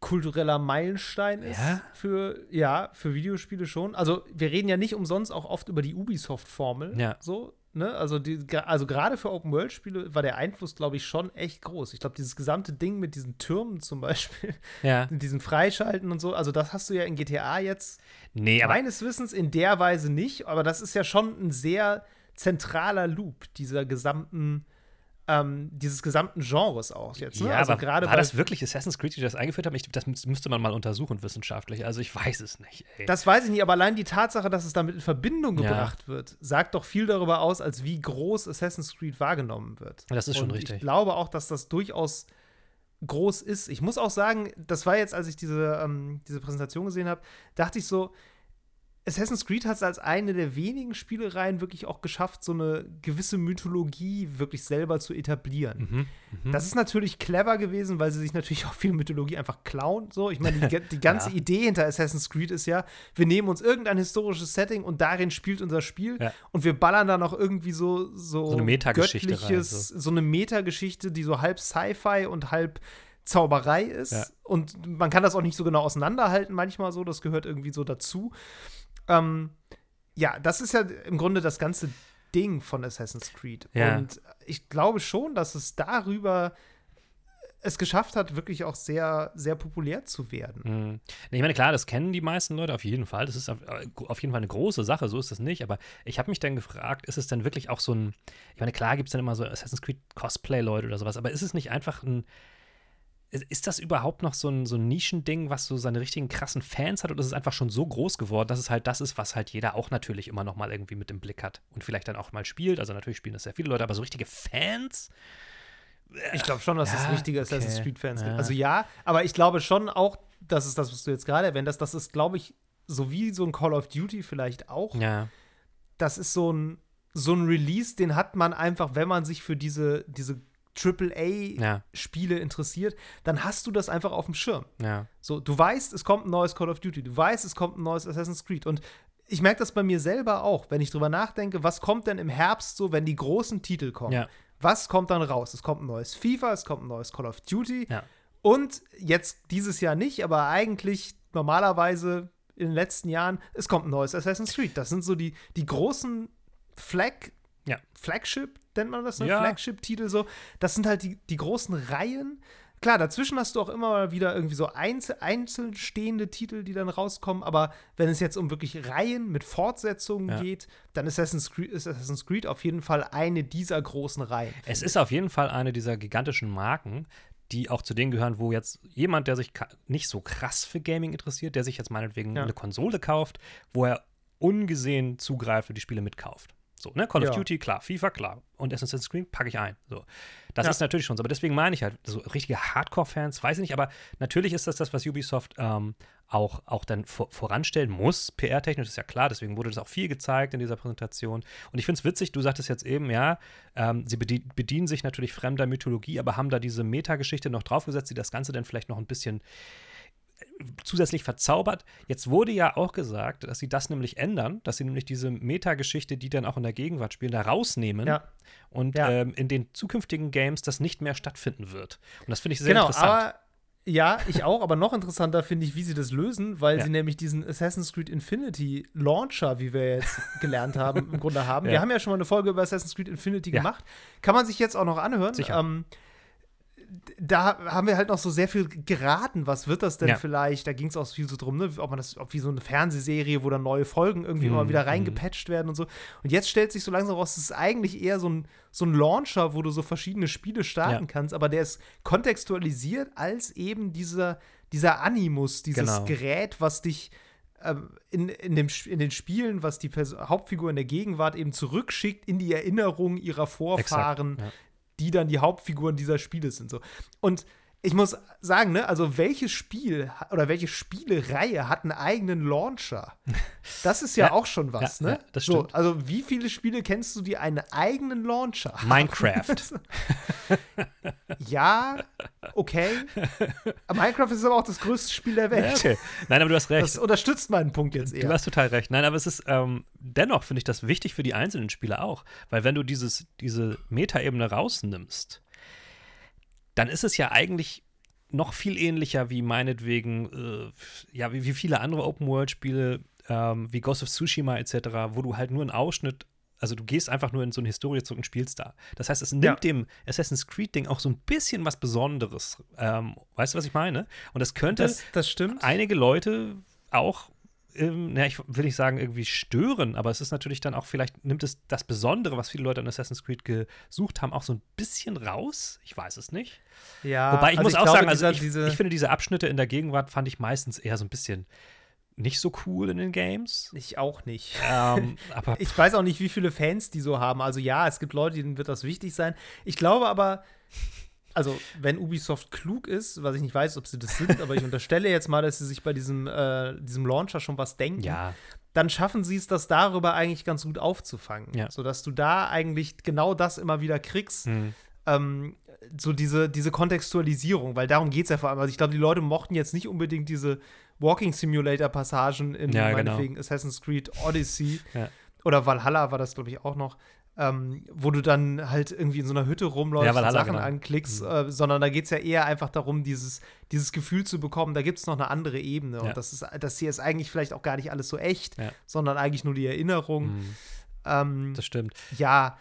kultureller Meilenstein ist Ja? für ja für Videospiele schon. Also wir reden ja nicht umsonst auch oft über die Ubisoft-Formel. Ja. So ne, also die, also gerade für Open World Spiele war der Einfluss glaube ich schon echt groß. Ich glaube dieses gesamte Ding mit diesen Türmen zum Beispiel, <laughs> Ja. mit diesem Freischalten und so. Also das hast du ja in GTA jetzt Nee, meines Wissens in der Weise nicht. Aber das ist ja schon ein sehr zentraler Loop dieser gesamten ähm, dieses gesamten Genres auch jetzt. Ne? ja, also aber gerade war das wirklich Assassin's Creed, die das eingeführt haben? Ich, das müsste man mal untersuchen wissenschaftlich. Also ich weiß es nicht. Ey. Das weiß ich nicht, aber allein die Tatsache, dass es damit in Verbindung Ja. gebracht wird, sagt doch viel darüber aus, als wie groß Assassin's Creed wahrgenommen wird. Das ist schon Und richtig. Ich glaube auch, dass das durchaus groß ist. Ich muss auch sagen, das war jetzt, als ich diese, ähm, diese Präsentation gesehen habe, dachte ich so, Assassin's Creed hat es als eine der wenigen Spielereien wirklich auch geschafft, so eine gewisse Mythologie wirklich selber zu etablieren. Mhm. Mhm. Das ist natürlich clever gewesen, weil sie sich natürlich <laughs> auch viel Mythologie einfach klauen. So, ich meine, die, die ganze <laughs> Ja. Idee hinter Assassin's Creed ist ja, wir nehmen uns irgendein historisches Setting und darin spielt unser Spiel Ja. und wir ballern da noch irgendwie so so, So eine Metageschichte göttliches, so. eine Metageschichte, die so halb Sci-Fi und halb Zauberei ist. Ja. Und man kann das auch nicht so genau auseinanderhalten, manchmal so, das gehört irgendwie so dazu. Ähm, ja, das ist ja im Grunde das ganze Ding von Assassin's Creed. Ja. Und ich glaube schon, dass es darüber es geschafft hat, wirklich auch sehr, sehr populär zu werden. Mhm. Ich meine, klar, das kennen die meisten Leute auf jeden Fall. Das ist auf, auf jeden Fall eine große Sache, so ist es nicht. Aber ich habe mich dann gefragt, ist es denn wirklich auch so ein, ich meine, klar gibt es dann immer so Assassin's Creed Cosplay-Leute oder sowas, aber ist es nicht einfach ein, ist- ist das überhaupt noch so ein, so ein Nischending, was so seine richtigen krassen Fans hat oder ist es einfach schon so groß geworden, dass es halt das ist, was halt jeder auch natürlich immer noch mal irgendwie mit im Blick hat und vielleicht dann auch mal spielt. Also natürlich spielen das sehr viele Leute, aber so richtige Fans? Ich glaube schon, dass es Ja, richtige Assassin's okay. Creed-Fans Ja. gibt. Also ja, aber ich glaube schon auch, das ist das, was du jetzt gerade erwähnt hast, das ist, glaube ich, so wie so ein Call of Duty vielleicht auch. Ja. Das ist so ein, so ein Release, den hat man einfach, wenn man sich für diese, diese AAA-Spiele Ja, interessiert, dann hast du das einfach auf dem Schirm. ja. So, du weißt, es kommt ein neues Call of Duty, du weißt, es kommt ein neues Assassin's Creed. Und ich merke das bei mir selber auch, wenn ich drüber nachdenke, was kommt denn im Herbst so, wenn die großen Titel kommen? Ja. Was kommt dann raus? Es kommt ein neues FIFA, es kommt ein neues Call of Duty. Und jetzt dieses Jahr nicht, aber eigentlich normalerweise in den letzten Jahren, es kommt ein neues Assassin's Creed. Das sind so die, die großen Flag, Ja. Flagship, nennt man das, ne? Ja. Flagship-Titel so. Das sind halt die, die großen Reihen. Klar, dazwischen hast du auch immer mal wieder irgendwie so einzel einzeln stehende Titel, die dann rauskommen, aber wenn es jetzt um wirklich Reihen mit Fortsetzungen Ja. geht, dann ist Assassin's, Creed, ist Assassin's Creed auf jeden Fall eine dieser großen Reihen. Es ist auf jeden Fall eine dieser gigantischen Marken, die auch zu denen gehören, wo jetzt jemand, der sich nicht so krass für Gaming interessiert, der sich jetzt meinetwegen Ja. eine Konsole kauft, wo er ungesehen zugreift und die Spiele mitkauft. So, ne? Call of Ja. Duty, klar. FIFA, klar. Und Assassin's Creed packe ich ein. So. Das Ja. ist natürlich schon so. Aber deswegen meine ich halt, so richtige Hardcore-Fans, weiß ich nicht, aber natürlich ist das das, was Ubisoft ähm, auch, auch dann vor, voranstellen muss. PR-technisch ist ja klar, deswegen wurde das auch viel gezeigt in dieser Präsentation. Und ich finde es witzig, du sagtest jetzt eben, ja, ähm, sie bedien, bedienen sich natürlich fremder Mythologie, aber haben da diese Metageschichte noch draufgesetzt, die das Ganze dann vielleicht noch ein bisschen zusätzlich verzaubert. Jetzt wurde ja auch gesagt, dass sie das nämlich ändern, dass sie nämlich diese Metageschichte, die dann auch in der Gegenwart spielen, da rausnehmen Ja. und Ja. ähm, in den zukünftigen Games das nicht mehr stattfinden wird. Und das finde ich sehr genau, interessant. aber ja, ich auch, aber noch interessanter finde ich, wie sie das lösen, weil Ja. sie nämlich diesen Assassin's Creed Infinity Launcher, wie wir jetzt gelernt haben, im Grunde haben. <laughs> Wir haben ja schon mal eine Folge über Assassin's Creed Infinity gemacht. Kann man sich jetzt auch noch anhören. Sicher. Ähm, da haben wir halt noch so sehr viel geraten. Was wird das denn Ja. vielleicht? Da ging es auch viel so drum, ne? ob man das, ob wie so eine Fernsehserie, wo dann neue Folgen irgendwie Mhm, immer wieder mhm. reingepatcht werden und so. Und jetzt stellt sich so langsam raus, es ist eigentlich eher so ein, so ein Launcher, wo du so verschiedene Spiele starten Ja. kannst, aber der ist kontextualisiert als eben dieser, dieser Animus, dieses Genau. Gerät, was dich ähm, in, in, dem, in den Spielen, was die Pers Hauptfigur in der Gegenwart eben zurückschickt in die Erinnerung ihrer Vorfahren, ja. Die dann die Hauptfiguren dieser Spiele sind. So. Und ich muss sagen, ne, also welches Spiel oder welche Spielereihe hat einen eigenen Launcher? Das ist ja, Ja, auch schon was, ja, ne? ja, das so, stimmt. also wie viele Spiele kennst du, die einen eigenen Launcher haben? Minecraft. <laughs> Ja, okay. Minecraft ist aber auch das größte Spiel der Welt. okay. Nein, aber du hast recht. Das unterstützt meinen Punkt jetzt Du eher. hast total recht. Nein, aber es ist ähm, dennoch finde ich das wichtig für die einzelnen Spieler auch, weil wenn du dieses diese Metaebene rausnimmst, dann ist es ja eigentlich noch viel ähnlicher wie meinetwegen, äh, ja, wie, wie viele andere Open-World-Spiele, ähm, wie Ghost of Tsushima etc., wo du halt nur einen Ausschnitt also du gehst einfach nur in so eine Historie zurück und spielst da. Das heißt, es nimmt ja. dem Assassin's Creed-Ding auch so ein bisschen was Besonderes. Ähm, weißt du, was ich meine? Und das könnte das, das einige Leute auch ähm, ja, ich will nicht sagen irgendwie stören, aber es ist natürlich dann auch, vielleicht nimmt es das Besondere, was viele Leute an Assassin's Creed gesucht haben, auch so ein bisschen raus. Ich weiß es nicht. Ja, Wobei ich also muss ich auch glaube, sagen, also ich, ich, finde diese Abschnitte in der Gegenwart fand ich meistens eher so ein bisschen nicht so cool in den Games. Ich auch nicht. Ähm, <laughs> aber ich weiß auch nicht, wie viele Fans die so haben. Also ja, es gibt Leute, denen wird das wichtig sein. Ich glaube aber, also wenn Ubisoft klug ist, was ich nicht weiß, ob sie das sind, aber ich unterstelle jetzt mal, dass sie sich bei diesem, äh, diesem Launcher schon was denken. Ja. Dann schaffen sie es, das darüber eigentlich ganz gut aufzufangen. Ja. Sodass du da eigentlich genau das immer wieder kriegst. Mhm. Ähm, so diese, diese Kontextualisierung, weil darum geht es ja vor allem. Also ich glaube, die Leute mochten jetzt nicht unbedingt diese Walking Simulator-Passagen in ja, genau. meinetwegen genau. Assassin's Creed Odyssey ja. oder Valhalla war das, glaube ich, auch noch. Ähm, wo du dann halt irgendwie in so einer Hütte rumläufst ja, und Sachen genau. anklickst, mhm. äh, sondern da geht es ja eher einfach darum, dieses, dieses Gefühl zu bekommen, da gibt es noch eine andere Ebene. Ja. Und das, ist, das hier ist eigentlich vielleicht auch gar nicht alles so echt, ja. sondern eigentlich nur die Erinnerung. Mhm. Ähm, das stimmt. Ja,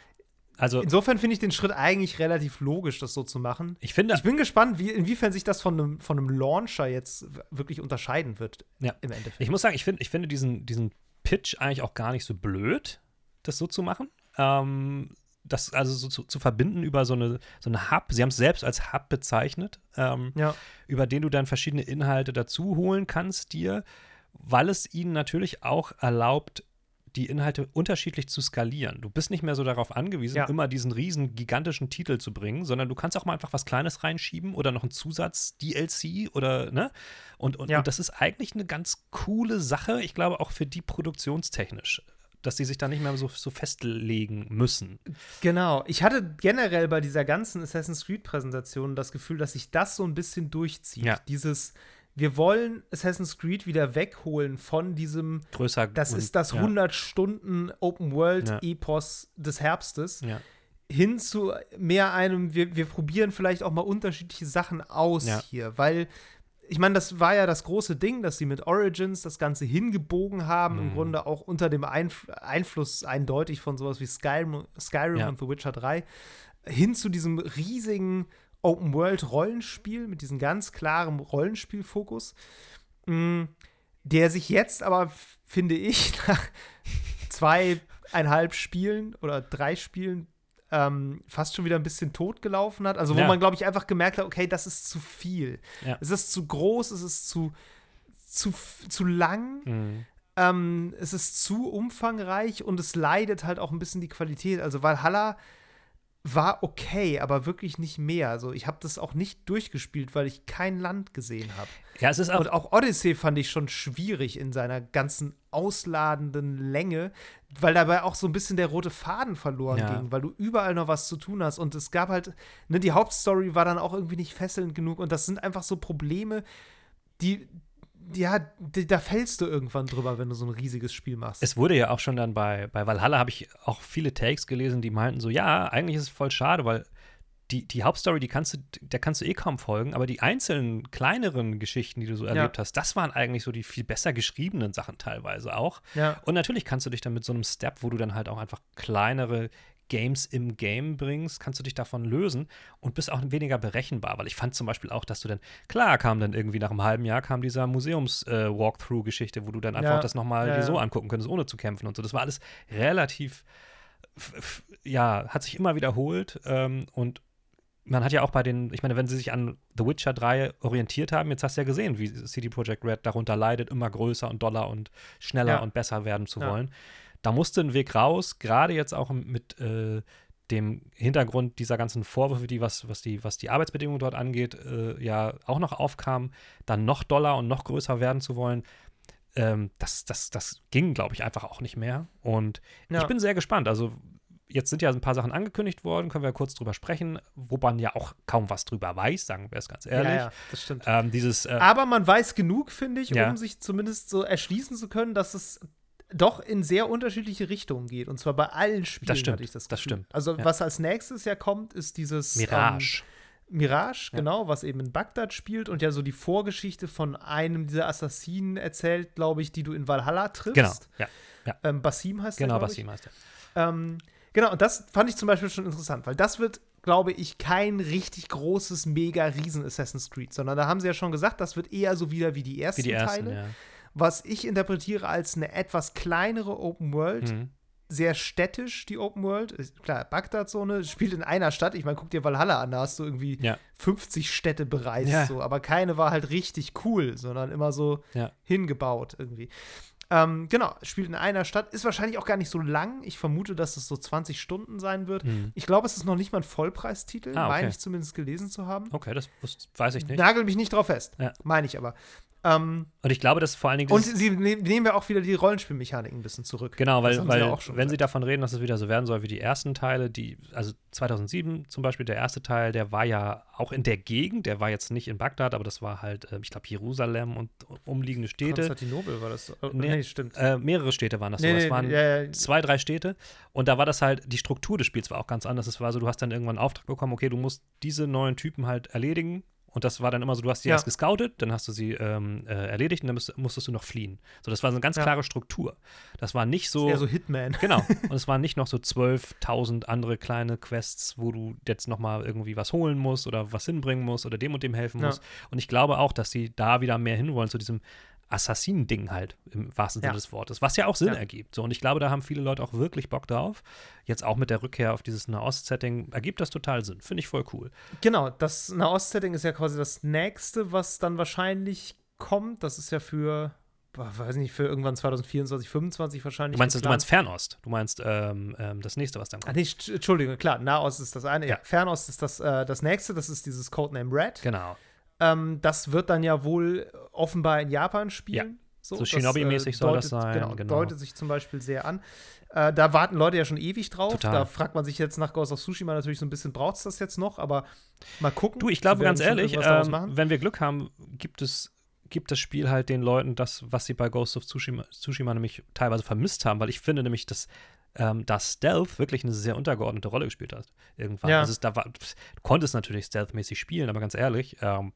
also, Insofern finde ich den Schritt eigentlich relativ logisch, das so zu machen. Ich finde. Ich bin gespannt, wie, inwiefern sich das von einem, von einem Launcher jetzt wirklich unterscheiden wird. Ja. Im Endeffekt. Ich muss sagen, ich, find, ich finde diesen, diesen Pitch eigentlich auch gar nicht so blöd, das so zu machen. Ähm, das also so zu, zu, verbinden über so eine, so eine Hub, sie haben es selbst als Hub bezeichnet, ähm, ja. über den du dann verschiedene Inhalte dazu holen kannst dir, weil es ihnen natürlich auch erlaubt, die Inhalte unterschiedlich zu skalieren. Du bist nicht mehr so darauf angewiesen, ja. immer diesen riesen gigantischen Titel zu bringen, sondern du kannst auch mal einfach was Kleines reinschieben oder noch einen Zusatz DLC oder ne? Und, und, ja. und das ist eigentlich eine ganz coole Sache, ich glaube auch für die produktionstechnisch dass die sich da nicht mehr so, so festlegen müssen. Genau. Ich hatte generell bei dieser ganzen Assassin's Creed-Präsentation das Gefühl, dass sich das so ein bisschen durchzieht. Ja. Dieses, wir wollen Assassin's Creed wieder wegholen von diesem größer Das und, ist das ja. 100 Stunden Open World Ja. Epos des Herbstes Ja. hin zu mehr einem wir, wir probieren vielleicht auch mal unterschiedliche Sachen aus hier, weil ich meine, das war ja das große Ding, dass sie mit Origins das Ganze hingebogen haben, im Mhm. Grunde auch unter dem Einf Einfluss eindeutig von sowas wie Skyrim, Skyrim Ja. und The Witcher 3 hin zu diesem riesigen Open-World-Rollenspiel mit diesem ganz klaren Rollenspielfokus, mh, der sich jetzt aber, finde ich, <laughs> nach zweieinhalb Spielen oder drei Spielen ähm, fast schon wieder ein bisschen totgelaufen hat. Also wo Ja. man, glaube ich, einfach gemerkt hat, okay, das ist zu viel. Ja. Es ist zu groß, es ist zu, zu, zu lang. Mhm. Ähm, es ist zu umfangreich und es leidet halt auch ein bisschen die Qualität. Also Valhalla war okay, aber wirklich nicht mehr. Also ich habe das auch nicht durchgespielt, weil ich kein Land gesehen habe. Ja, es ist auch. Und auch Odyssey fand ich schon schwierig in seiner ganzen ausladenden Länge, weil dabei auch so ein bisschen der rote Faden verloren Ja. ging, weil du überall noch was zu tun hast. Und es gab halt, ne, die Hauptstory war dann auch irgendwie nicht fesselnd genug. Und das sind einfach so Probleme, die, ja, da fällst du irgendwann drüber, wenn du so ein riesiges Spiel machst. Es wurde ja auch schon dann bei, bei Valhalla, habe ich auch viele Takes gelesen, die meinten so, ja, eigentlich ist es voll schade, weil die, die Hauptstory, die kannst du, der kannst du eh kaum folgen, aber die einzelnen kleineren Geschichten, die du so erlebt hast, das waren eigentlich so die viel besser geschriebenen Sachen teilweise auch. ja. Und natürlich kannst du dich dann mit so einem Step, wo du dann halt auch einfach kleinere Games im Game bringst, kannst du dich davon lösen und bist auch weniger berechenbar, weil ich fand zum Beispiel auch, dass du dann, klar kam dann irgendwie nach einem halben Jahr kam dieser Museums-Walkthrough-Geschichte, wo du dann einfach Ja, das nochmal ja, dir so angucken könntest, ohne zu kämpfen und so. Das war alles relativ, ja, hat sich immer wiederholt ähm, und man hat ja auch bei den, ich meine, wenn sie sich an The Witcher 3 orientiert haben, jetzt hast du ja gesehen, wie CD Projekt Red darunter leidet, immer größer und doller und schneller Ja. und besser werden zu Ja. wollen. Da musste ein Weg raus, gerade jetzt auch mit äh, dem Hintergrund dieser ganzen Vorwürfe, die was, was, die, was die Arbeitsbedingungen dort angeht, äh, ja auch noch aufkamen, dann noch doller und noch größer werden zu wollen. Ähm, das, das, das ging, glaube ich, einfach auch nicht mehr. Und Ja. ich bin sehr gespannt. Also, jetzt sind ja ein paar Sachen angekündigt worden, können wir kurz drüber sprechen, wo man ja auch kaum was drüber weiß, sagen wir es ganz ehrlich. Ja, ja, das stimmt. Ähm, dieses, äh, Aber man weiß genug, finde ich, Ja. um sich zumindest so erschließen zu können, dass es doch in sehr unterschiedliche Richtungen geht. Und zwar bei allen Spielen Das stimmt, hatte ich das das stimmt, Also ja. was als nächstes ja kommt, ist dieses Mirage. Mirage, genau, was eben in Bagdad spielt und ja so die Vorgeschichte von einem dieser Assassinen erzählt, glaube ich, die du in Valhalla triffst. Genau, ja. ja. Ähm, Basim heißt genau, der. Basim ich. heißt der. Ähm, genau, und das fand ich zum Beispiel schon interessant, weil das wird, glaube ich, kein richtig großes, mega riesen Assassin's Creed, sondern da haben sie ja schon gesagt, das wird eher so wieder wie die ersten, Wie die ersten, Teile, ja. Was ich interpretiere als eine etwas kleinere Open World, Mhm. sehr städtisch, die Open World. Klar, Bagdad-Zone spielt in einer Stadt. Ich meine, guck dir Valhalla an, da hast du irgendwie Ja. 50 Städte bereist, Ja. so. aber keine war halt richtig cool, sondern immer so Ja. hingebaut irgendwie. Ähm, genau, spielt in einer Stadt, ist wahrscheinlich auch gar nicht so lang. Ich vermute, dass es so 20 Stunden sein wird. Mhm. Ich glaube, es ist noch nicht mal ein Vollpreistitel, Ah, okay. meine ich zumindest gelesen zu haben. Okay, das weiß ich nicht. Nagel mich nicht drauf fest, Ja. meine ich aber. Ähm, Und ich glaube, dass vor allen Dingen und dieses- sie ne nehmen ja auch wieder die Rollenspielmechanik ein bisschen zurück. Genau, Das weil, sie weil ja auch schon wenn sie gesagt. davon reden, dass es wieder so werden soll wie die ersten Teile, die, also 2007 zum Beispiel, der erste Teil, der war ja auch in der Gegend, der war jetzt nicht in Bagdad, aber das war halt, äh, ich glaube, Jerusalem und umliegende Städte. Konstantinopel war das. Oh, Nee, nee, stimmt. Äh, mehrere Städte waren das Nee, so. Es waren ja, ja. zwei, drei Städte. Und da war das halt, die Struktur des Spiels war auch ganz anders. Es war so, du hast dann irgendwann einen Auftrag bekommen, okay, du musst diese neuen Typen halt erledigen. Und das war dann immer so, du hast die Ja. erst gescoutet, dann hast du sie ähm, äh, erledigt und dann müsst, musstest du noch fliehen. So, das war so eine ganz Ja. klare Struktur. Das war nicht so. Eher so Hitman. Genau. <laughs> Und es waren nicht noch so 12.000 andere kleine Quests, wo du jetzt noch mal irgendwie was holen musst oder was hinbringen musst oder dem und dem helfen Ja. musst. Und ich glaube auch, dass sie da wieder mehr hinwollen zu diesem Assassinen-Ding halt, im wahrsten Sinne Ja. des Wortes, was ja auch Sinn Ja. ergibt. So, und ich glaube, da haben viele Leute auch wirklich Bock drauf. Jetzt auch mit der Rückkehr auf dieses Nahost-Setting ergibt das total Sinn. Finde ich voll cool. Genau, das Nahost-Setting ist ja quasi das nächste, was dann wahrscheinlich kommt. Das ist ja für, weiß nicht, für irgendwann 2024, 2025 wahrscheinlich. Du meinst, du meinst Fernost. Du meinst ähm, ähm, das nächste, was dann Ah, kommt. nee, St- Entschuldigung, klar, Nahost ist das eine. Ja, Ja. Fernost ist das, äh, das nächste, das ist dieses Codename Red. Genau. Ähm, das wird dann ja wohl offenbar in Japan spielen. So, So das, Shinobi-mäßig äh, soll das sein, Genau, genau. deutet sich zum Beispiel sehr an. Äh, da warten Leute ja schon ewig drauf. Total. Da fragt man sich jetzt nach Ghost of Tsushima natürlich so ein bisschen, braucht es das jetzt noch? Aber mal gucken. Du, ich glaube ganz ehrlich, ähm, wenn wir Glück haben, gibt es gibt das Spiel halt den Leuten das, was sie bei Ghost of Tsushima, Tsushima nämlich teilweise vermisst haben, weil ich finde nämlich, dass ähm, da Stealth wirklich eine sehr untergeordnete Rolle gespielt hat. Irgendwann. Ja. Also es, da war, du konntest natürlich stealthmäßig spielen, aber ganz ehrlich, ähm,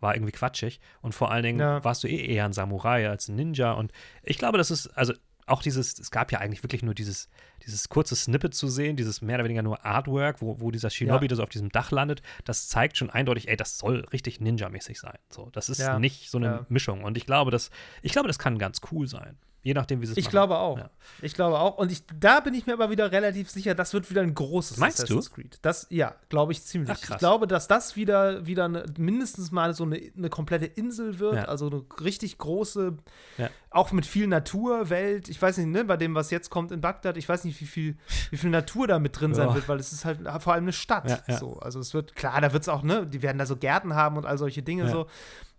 war irgendwie quatschig. Und vor allen Dingen Ja. warst du eh eher ein Samurai als ein Ninja. Und ich glaube, das ist, also auch dieses, es gab ja eigentlich wirklich nur dieses, dieses kurze Snippet zu sehen, dieses mehr oder weniger nur Artwork, wo, wo dieser Shinobi Ja. da so auf diesem Dach landet, das zeigt schon eindeutig, ey, das soll richtig Ninja-mäßig sein. So, das ist Ja. nicht so eine Ja. Mischung. Und ich glaube, das, ich glaube, das kann ganz cool sein. Je nachdem, wie sie es Ich machen. glaube auch. Ja. Ich glaube auch. Und ich, da bin ich mir aber wieder relativ sicher, das wird wieder ein großes Meinst du? Assassin's Creed. Das, ja, glaube ich ziemlich. Ach, krass. ich glaube, dass das wieder, wieder eine, mindestens mal so eine, eine komplette Insel wird. Ja. Also eine richtig große, Ja. auch mit viel Natur, Welt. Ich weiß nicht, ne, bei dem, was jetzt kommt in Bagdad, ich weiß nicht, wie viel, wie viel Natur da mit drin sein wird, weil es ist halt vor allem eine Stadt. So. Also es wird, klar, da wird es auch, ne, die werden da so Gärten haben und all solche Dinge so.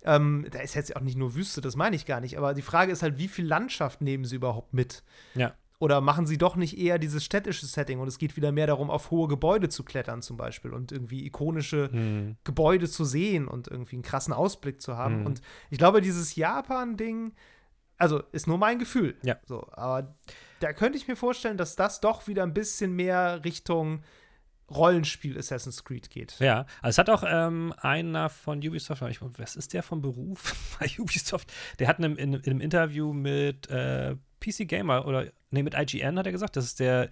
Ähm, da ist jetzt auch nicht nur Wüste, das meine ich gar nicht. Aber die Frage ist halt, wie viel Landschaft nehmen sie überhaupt mit? Ja. Oder machen sie doch nicht eher dieses städtische Setting und es geht wieder mehr darum, auf hohe Gebäude zu klettern zum Beispiel und irgendwie ikonische Hm. Gebäude zu sehen und irgendwie einen krassen Ausblick zu haben. Mhm. Und ich glaube, dieses Japan-Ding, also ist nur mein Gefühl. Ja. So, aber da könnte ich mir vorstellen, dass das doch wieder ein bisschen mehr Richtung Rollenspiel Assassin's Creed geht. Ja, also es hat auch ähm, einer von Ubisoft, ich, was ist der vom Beruf <laughs> bei Ubisoft? Der hat in einem, in, in einem Interview mit äh, PC Gamer oder nee, mit IGN hat er gesagt, das ist der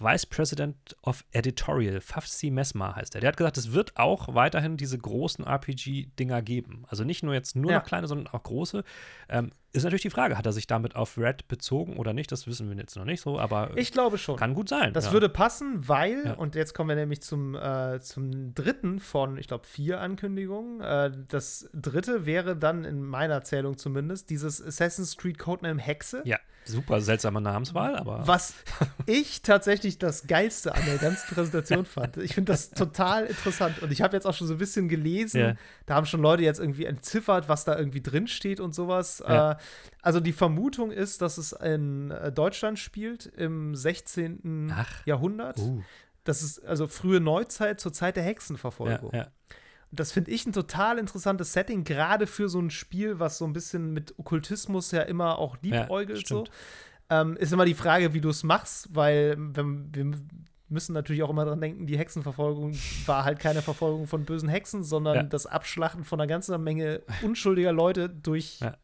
Vice President of Editorial, Fafsi Mesma heißt er. Der hat gesagt, es wird auch weiterhin diese großen RPG-Dinger geben. Also nicht nur jetzt nur Ja. noch kleine, sondern auch große. Ähm, ist natürlich die Frage, hat er sich damit auf Red bezogen oder nicht? Das wissen wir jetzt noch nicht so, aber Ich glaube schon. kann gut sein. Das ja. würde passen, weil, Ja. und jetzt kommen wir nämlich zum, äh, zum dritten von, ich glaube, vier Ankündigungen. Äh, das dritte wäre dann in meiner Zählung zumindest dieses Assassin's Creed Codename Hexe. Ja, super seltsame Namenswahl, aber. Was ich tatsächlich das Geilste an der ganzen Präsentation fand. Ich finde das total interessant. Und ich habe jetzt auch schon so ein bisschen gelesen. Ja. Da haben schon Leute jetzt irgendwie entziffert, was da irgendwie drin steht und sowas. Ja. Äh, also die Vermutung ist, dass es in äh, Deutschland spielt im 16. Ach. Jahrhundert. Uh, Das ist also frühe Neuzeit zur Zeit der Hexenverfolgung. ja. Das finde ich ein total interessantes Setting, gerade für so ein Spiel, was so ein bisschen mit Okkultismus ja immer auch liebäugelt. so. stimmt. Ähm, ist immer die Frage, wie du es machst, weil wenn, wir müssen natürlich auch immer dran denken, die Hexenverfolgung war halt keine Verfolgung von bösen Hexen, sondern Ja. das Abschlachten von einer ganzen Menge <laughs> unschuldiger Leute durch Ja.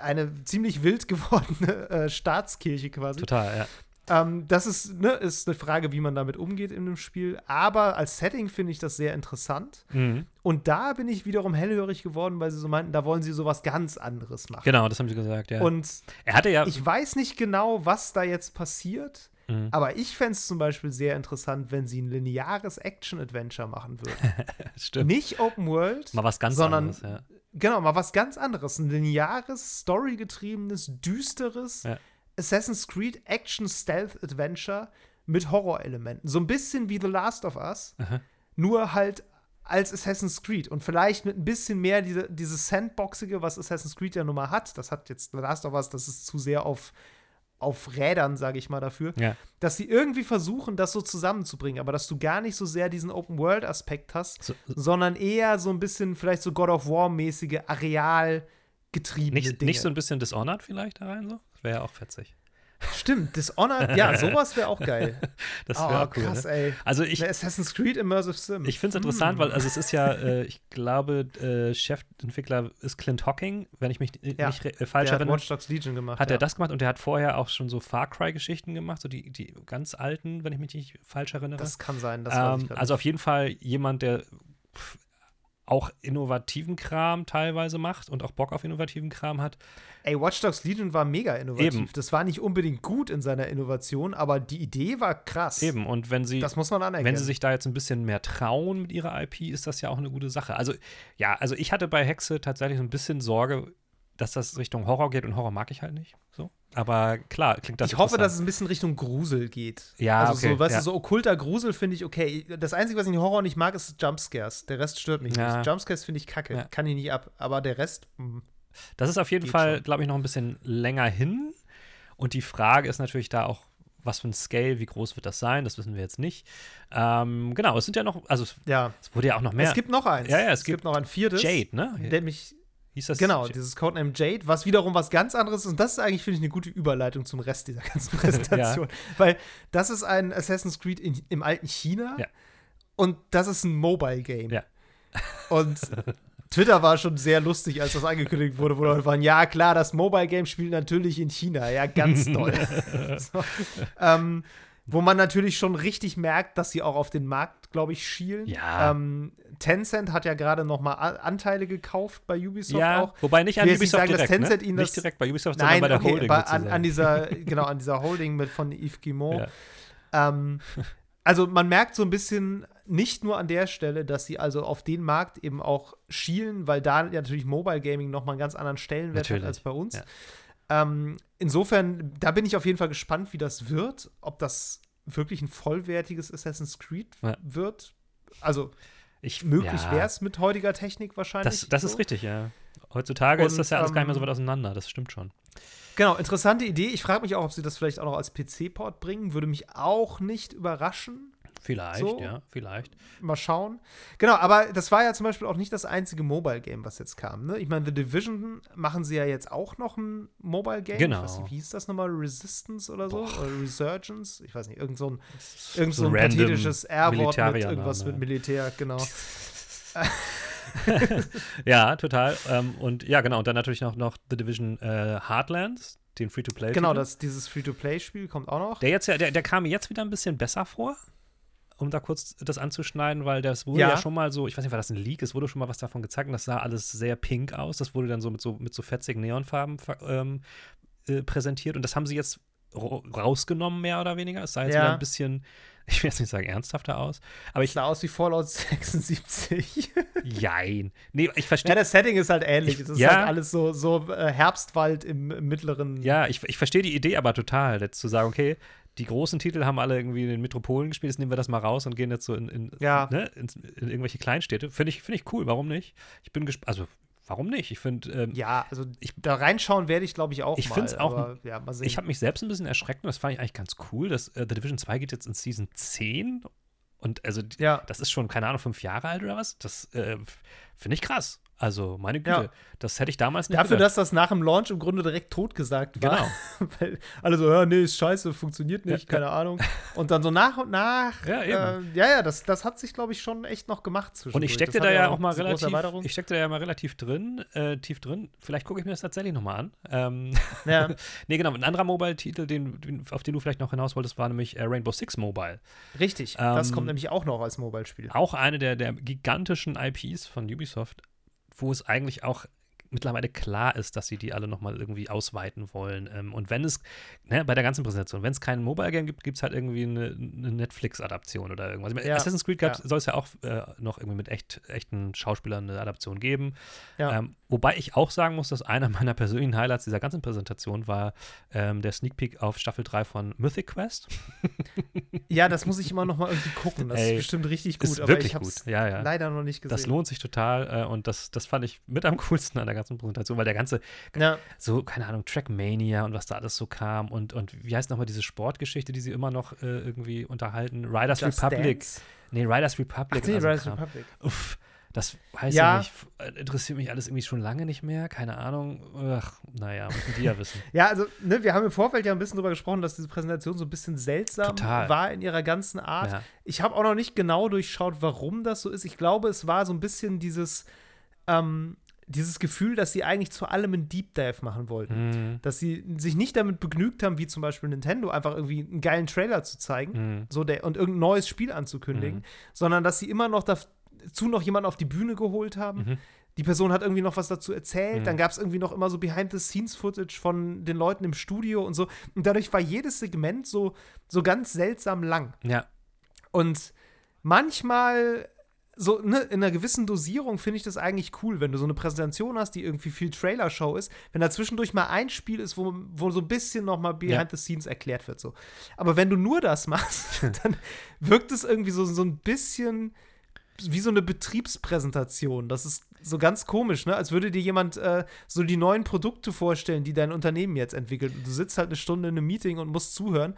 eine ziemlich wild gewordene äh, Staatskirche quasi. Total, ja. Ähm, das ist, ne, ist eine Frage, wie man damit umgeht in dem Spiel. Aber als Setting finde ich das sehr interessant. Mhm. Und da bin ich wiederum hellhörig geworden, weil sie so meinten, da wollen sie sowas ganz anderes machen. Genau, das haben sie gesagt, ja. Und er hatte ja. ich weiß nicht genau, was da jetzt passiert. Mhm. Aber ich fände es zum Beispiel sehr interessant, wenn sie ein lineares Action-Adventure machen würden. <laughs> stimmt. Nicht Open World, Mal was ganz sondern anderes, ja. genau, mal was ganz anderes. Ein lineares, storygetriebenes, düsteres Ja. Assassin's Creed Action Stealth Adventure mit Horrorelementen. So ein bisschen wie The Last of Us, Aha. nur halt als Assassin's Creed und vielleicht mit ein bisschen mehr diese, dieses Sandboxige, was Assassin's Creed ja nun mal hat. Das hat jetzt The Last of Us, das ist zu sehr auf, auf Rädern, sage ich mal dafür. Ja. Dass sie irgendwie versuchen, das so zusammenzubringen, aber dass du gar nicht so sehr diesen Open-World-Aspekt hast, So, sondern eher so ein bisschen vielleicht so God of War-mäßige, arealgetriebene nicht, Dinge. nicht so ein bisschen Dishonored vielleicht da rein so? Wäre ja auch fetzig. Stimmt, Dishonored, ja, <laughs> sowas wäre auch geil. Das Oh, wäre auch cool. krass, ne? ey. Also ich, Eine Assassin's Creed Immersive Sim. ich finde es interessant, weil also es ist ja, äh, ich glaube, äh, Chefentwickler ist Clint Hocking, wenn ich mich äh, Ja, nicht äh, falsch der hat erinnere. Watch Dogs Legion gemacht. Hat ja. er das gemacht und der hat vorher auch schon so Far Cry-Geschichten gemacht, so die, die ganz alten, wenn ich mich nicht falsch erinnere. Das kann sein, das ähm, also auf jeden Fall jemand, der auch innovativen Kram teilweise macht und auch Bock auf innovativen Kram hat. Ey, Watch Dogs Legion war mega innovativ. Eben. Das war nicht unbedingt gut in seiner Innovation, aber die Idee war krass. Eben, und wenn sie, Das muss man anerkennen. wenn sie sich da jetzt ein bisschen mehr trauen mit ihrer IP, ist das ja auch eine gute Sache. Also, ja, also ich hatte bei Hexe tatsächlich so ein bisschen Sorge, dass das Richtung Horror geht und Horror mag ich halt nicht. So. Aber klar, klingt das ich hoffe, dass es ein bisschen Richtung Grusel geht. Ja, also okay, so, weißt ja. du, so okkulter Grusel finde ich okay. Das Einzige, was ich in Horror nicht mag, ist Jumpscares. Der Rest stört mich Ja. nicht. Jumpscares finde ich kacke. Ja. Kann ich nicht ab. Aber der Rest, hm. Das ist auf jeden Fall, glaube ich, noch ein bisschen länger hin. Und die Frage ist natürlich da auch, was für ein Scale, wie groß wird das sein? Das wissen wir jetzt nicht. Ähm, genau, es sind ja noch, also es, ja. es wurde ja auch noch mehr. Es gibt noch eins. Ja, ja, es gibt, gibt noch ein viertes. Jade, ne? Nämlich, Hieß das? genau, J- dieses Codename Jade, was wiederum was ganz anderes ist. Und das ist eigentlich, finde ich, eine gute Überleitung zum Rest dieser ganzen <laughs> <laughs> Präsentation. Weil das ist ein Assassin's Creed in, im alten China. Ja. Und das ist ein Mobile-Game. Ja. <laughs> Und Twitter war schon sehr lustig, als das angekündigt wurde, wo Leute waren, ja klar, das Mobile-Game spielt natürlich in China. Ja, ganz toll. so. ähm, wo man natürlich schon richtig merkt, dass sie auch auf den Markt, glaube ich, schielen. Ja. Ähm, Tencent hat ja gerade noch mal Anteile gekauft bei Ubisoft ja, auch. wobei nicht Ich an Ubisoft sagen, dass direkt, Tencent ne? Nicht direkt bei Ubisoft, Nein, sondern bei der okay, Holding bei, an, an dieser, <laughs> genau, an dieser Holding mit von Yves Guillemot. Ja. Ähm, also man merkt so ein bisschen nicht nur an der Stelle, dass sie also auf den Markt eben auch schielen, weil da ja natürlich Mobile Gaming noch mal einen ganz anderen Stellenwert Natürlich, hat als bei uns. ja. Ähm, insofern, da bin ich auf jeden Fall gespannt, wie das wird, ob das wirklich ein vollwertiges Assassin's Creed Ja. wird. Also ich, möglich ja, wäre es mit heutiger Technik wahrscheinlich. Das, das so. ist richtig, ja. Heutzutage Und, ist das ja alles gar nicht mehr so ähm, weit auseinander, das stimmt schon. Genau, interessante Idee. Ich frage mich auch, ob sie das vielleicht auch noch als PC-Port bringen. Würde mich auch nicht überraschen. Vielleicht, so. ja, vielleicht. Mal schauen. Genau, aber das war ja zum Beispiel auch nicht das einzige Mobile-Game, was jetzt kam. Ne? Ich meine, The Division machen sie ja jetzt auch noch ein Mobile-Game. Genau. Nicht, wie hieß das nochmal? Resistance oder so? Boah. Oder Resurgence? Ich weiß nicht, irgend so ein, irgend so ein pathetisches R-Wort mit irgendwas mit Militär, genau. <laughs> <laughs> Ja, total. Ähm, und ja, genau. Und dann natürlich noch, noch The Division äh, Heartlands, den Free-to-Play. genau, das, dieses Free-to-Play-Spiel kommt auch noch. Der jetzt der, der kam mir jetzt wieder ein bisschen besser vor, um da kurz das anzuschneiden, weil das wurde Ja. ja. schon mal so, ich weiß nicht, war das ein Leak, es wurde schon mal was davon gezeigt und das sah alles sehr pink aus. Das wurde dann so mit so, mit so fetzigen Neonfarben ähm, äh, präsentiert und das haben sie jetzt ra- rausgenommen, mehr oder weniger. Es sah jetzt Ja. wieder ein bisschen, <laughs> ich will jetzt nicht sagen ernsthafter aus, aber ich, sah aus wie Fallout 76. <laughs> jein. Nee, ich ja, verstehe. das Setting ist halt ähnlich. Ich- es ist ja. halt alles so, so äh, Herbstwald im, im mittleren. Ja, ich, ich verstehe die Idee aber total, jetzt zu sagen, okay, die großen Titel haben alle irgendwie in den Metropolen gespielt, jetzt nehmen wir das mal raus und gehen jetzt so in, in, Ja. ne, in, in irgendwelche Kleinstädte. Finde ich, find ich cool, warum nicht? Ich bin gespannt, also warum nicht? Ich finde, ähm, Ja, also da reinschauen werde ich, glaube ich, auch Ich mal. find's auch- aber, ja, mal sehen. ich habe mich selbst ein bisschen erschreckt und das fand ich eigentlich ganz cool, dass äh, The Division 2 geht jetzt in Season 10 und also ja, das ist schon, keine Ahnung, fünf Jahre alt oder was? Das äh, finde ich krass. Also, meine Güte, Ja. das hätte ich damals nicht Dafür, gedacht. dass das nach dem Launch im Grunde direkt totgesagt war. Genau. <laughs> Weil alle so, ja, nee, ist scheiße, funktioniert nicht, Ja, keine Ahnung. Und dann so nach und nach. Ja, eben. Äh, ja, ja, das, das hat sich, glaube ich, schon echt noch gemacht zwischen. Und ich steckte da ja auch mal relativ, ich steckte da ja mal relativ drin, äh, tief drin. Vielleicht gucke ich mir das tatsächlich nochmal an. Ähm, Ja. <laughs> nee, genau, ein anderer Mobile-Titel, den, den, auf den du vielleicht noch hinaus wolltest, war nämlich äh, Rainbow Six Mobile. Richtig, das Ähm, kommt nämlich auch noch als Mobile-Spiel. Auch eine der, der gigantischen IPs von Ubisoft, wo es eigentlich auch mittlerweile klar ist, dass sie die alle nochmal irgendwie ausweiten wollen. Ähm, und wenn es, ne, bei der ganzen Präsentation, wenn es kein Mobile-Game gibt, gibt es halt irgendwie eine, eine Netflix-Adaption oder irgendwas. Ich meine, Ja, Assassin's Creed ja. soll es ja auch äh, noch irgendwie mit echt, echten Schauspielern eine Adaption geben. Ja. Ähm, wobei ich auch sagen muss, dass einer <laughs> meiner persönlichen Highlights dieser ganzen Präsentation war ähm, der Sneak Peek auf Staffel 3 von Mythic Quest. <laughs> Ja, das muss ich immer noch mal irgendwie gucken. Das Ey, ist bestimmt richtig gut, ist aber wirklich ich habe es leider noch nicht gesehen. Das lohnt sich total äh, und das, das fand ich mit am coolsten an der ganzen Präsentation, weil der ganze, Ja, so, keine Ahnung, Trackmania und was da alles so kam und, und wie heißt nochmal diese Sportgeschichte, die sie immer noch äh, irgendwie unterhalten? Riders Just Republic. Dance. Nee, Riders Republic. Ach nee, so Rise Kram. Republic. Uff, das weiß Ja. ich nicht. F- Interessiert mich alles irgendwie schon lange nicht mehr. Keine Ahnung. Ach, naja, müssen die ja <laughs> wissen. Ja, also, ne, wir haben im Vorfeld ja ein bisschen drüber gesprochen, dass diese Präsentation so ein bisschen seltsam Total. war in ihrer ganzen Art. Ja. Ich habe auch noch nicht genau durchschaut, warum das so ist. Ich glaube, es war so ein bisschen dieses, ähm, dieses Gefühl, dass sie eigentlich zu allem einen Deep Dive machen wollten. Mhm. Dass sie sich nicht damit begnügt haben, wie zum Beispiel Nintendo, einfach irgendwie einen geilen Trailer zu zeigen Mhm. so der, und irgendein neues Spiel anzukündigen, Mhm. sondern dass sie immer noch dazu noch jemanden auf die Bühne geholt haben. Mhm. Die Person hat irgendwie noch was dazu erzählt. Mhm. Dann gab es irgendwie noch immer so Behind-the-Scenes-Footage von den Leuten im Studio und so. Und dadurch war jedes Segment so, so ganz seltsam lang. Ja, Und manchmal, so ne, in einer gewissen Dosierung, finde ich das eigentlich cool, wenn du so eine Präsentation hast, die irgendwie viel Trailer-Show ist, wenn da zwischendurch mal ein Spiel ist, wo, wo so ein bisschen noch mal Behind the Scenes erklärt wird. So. Aber wenn du nur das machst, <laughs> dann wirkt es irgendwie so, so ein bisschen wie so eine Betriebspräsentation. Das ist so ganz komisch, ne? Als würde dir jemand äh, so die neuen Produkte vorstellen, die dein Unternehmen jetzt entwickelt. Und du sitzt halt eine Stunde in einem Meeting und musst zuhören.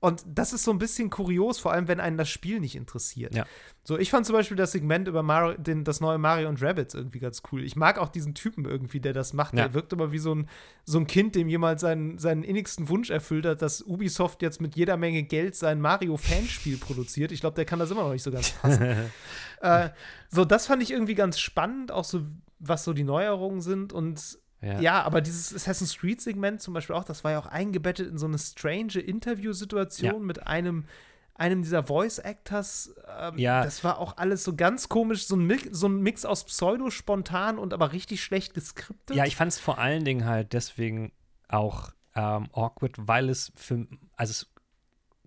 Und das ist so ein bisschen kurios, vor allem wenn einen das Spiel nicht interessiert. Ja. So, ich fand zum Beispiel das Segment über Mario, den, das neue Mario und Rabbids irgendwie ganz cool. Ich mag auch diesen Typen irgendwie, der das macht. Ja. Der wirkt immer wie so ein, so ein Kind, dem jemand seinen, seinen innigsten Wunsch erfüllt hat, dass Ubisoft jetzt mit jeder Menge Geld sein Mario-Fanspiel <laughs> produziert. Ich glaube, der kann das immer noch nicht so ganz fassen. <laughs> äh, so, das fand ich irgendwie ganz spannend, auch so, was so die Neuerungen sind. Und ja. ja, aber dieses Assassin's Creed-Segment zum Beispiel auch, das war ja auch eingebettet in so eine strange Interview-Situation Ja. mit einem, einem dieser Voice-Actors. Ähm, Ja. Das war auch alles so ganz komisch, so ein, Mix, so ein Mix aus pseudo-spontan und aber richtig schlecht geskriptet. Ja, ich fand es vor allen Dingen halt deswegen auch ähm, awkward, weil es für, also es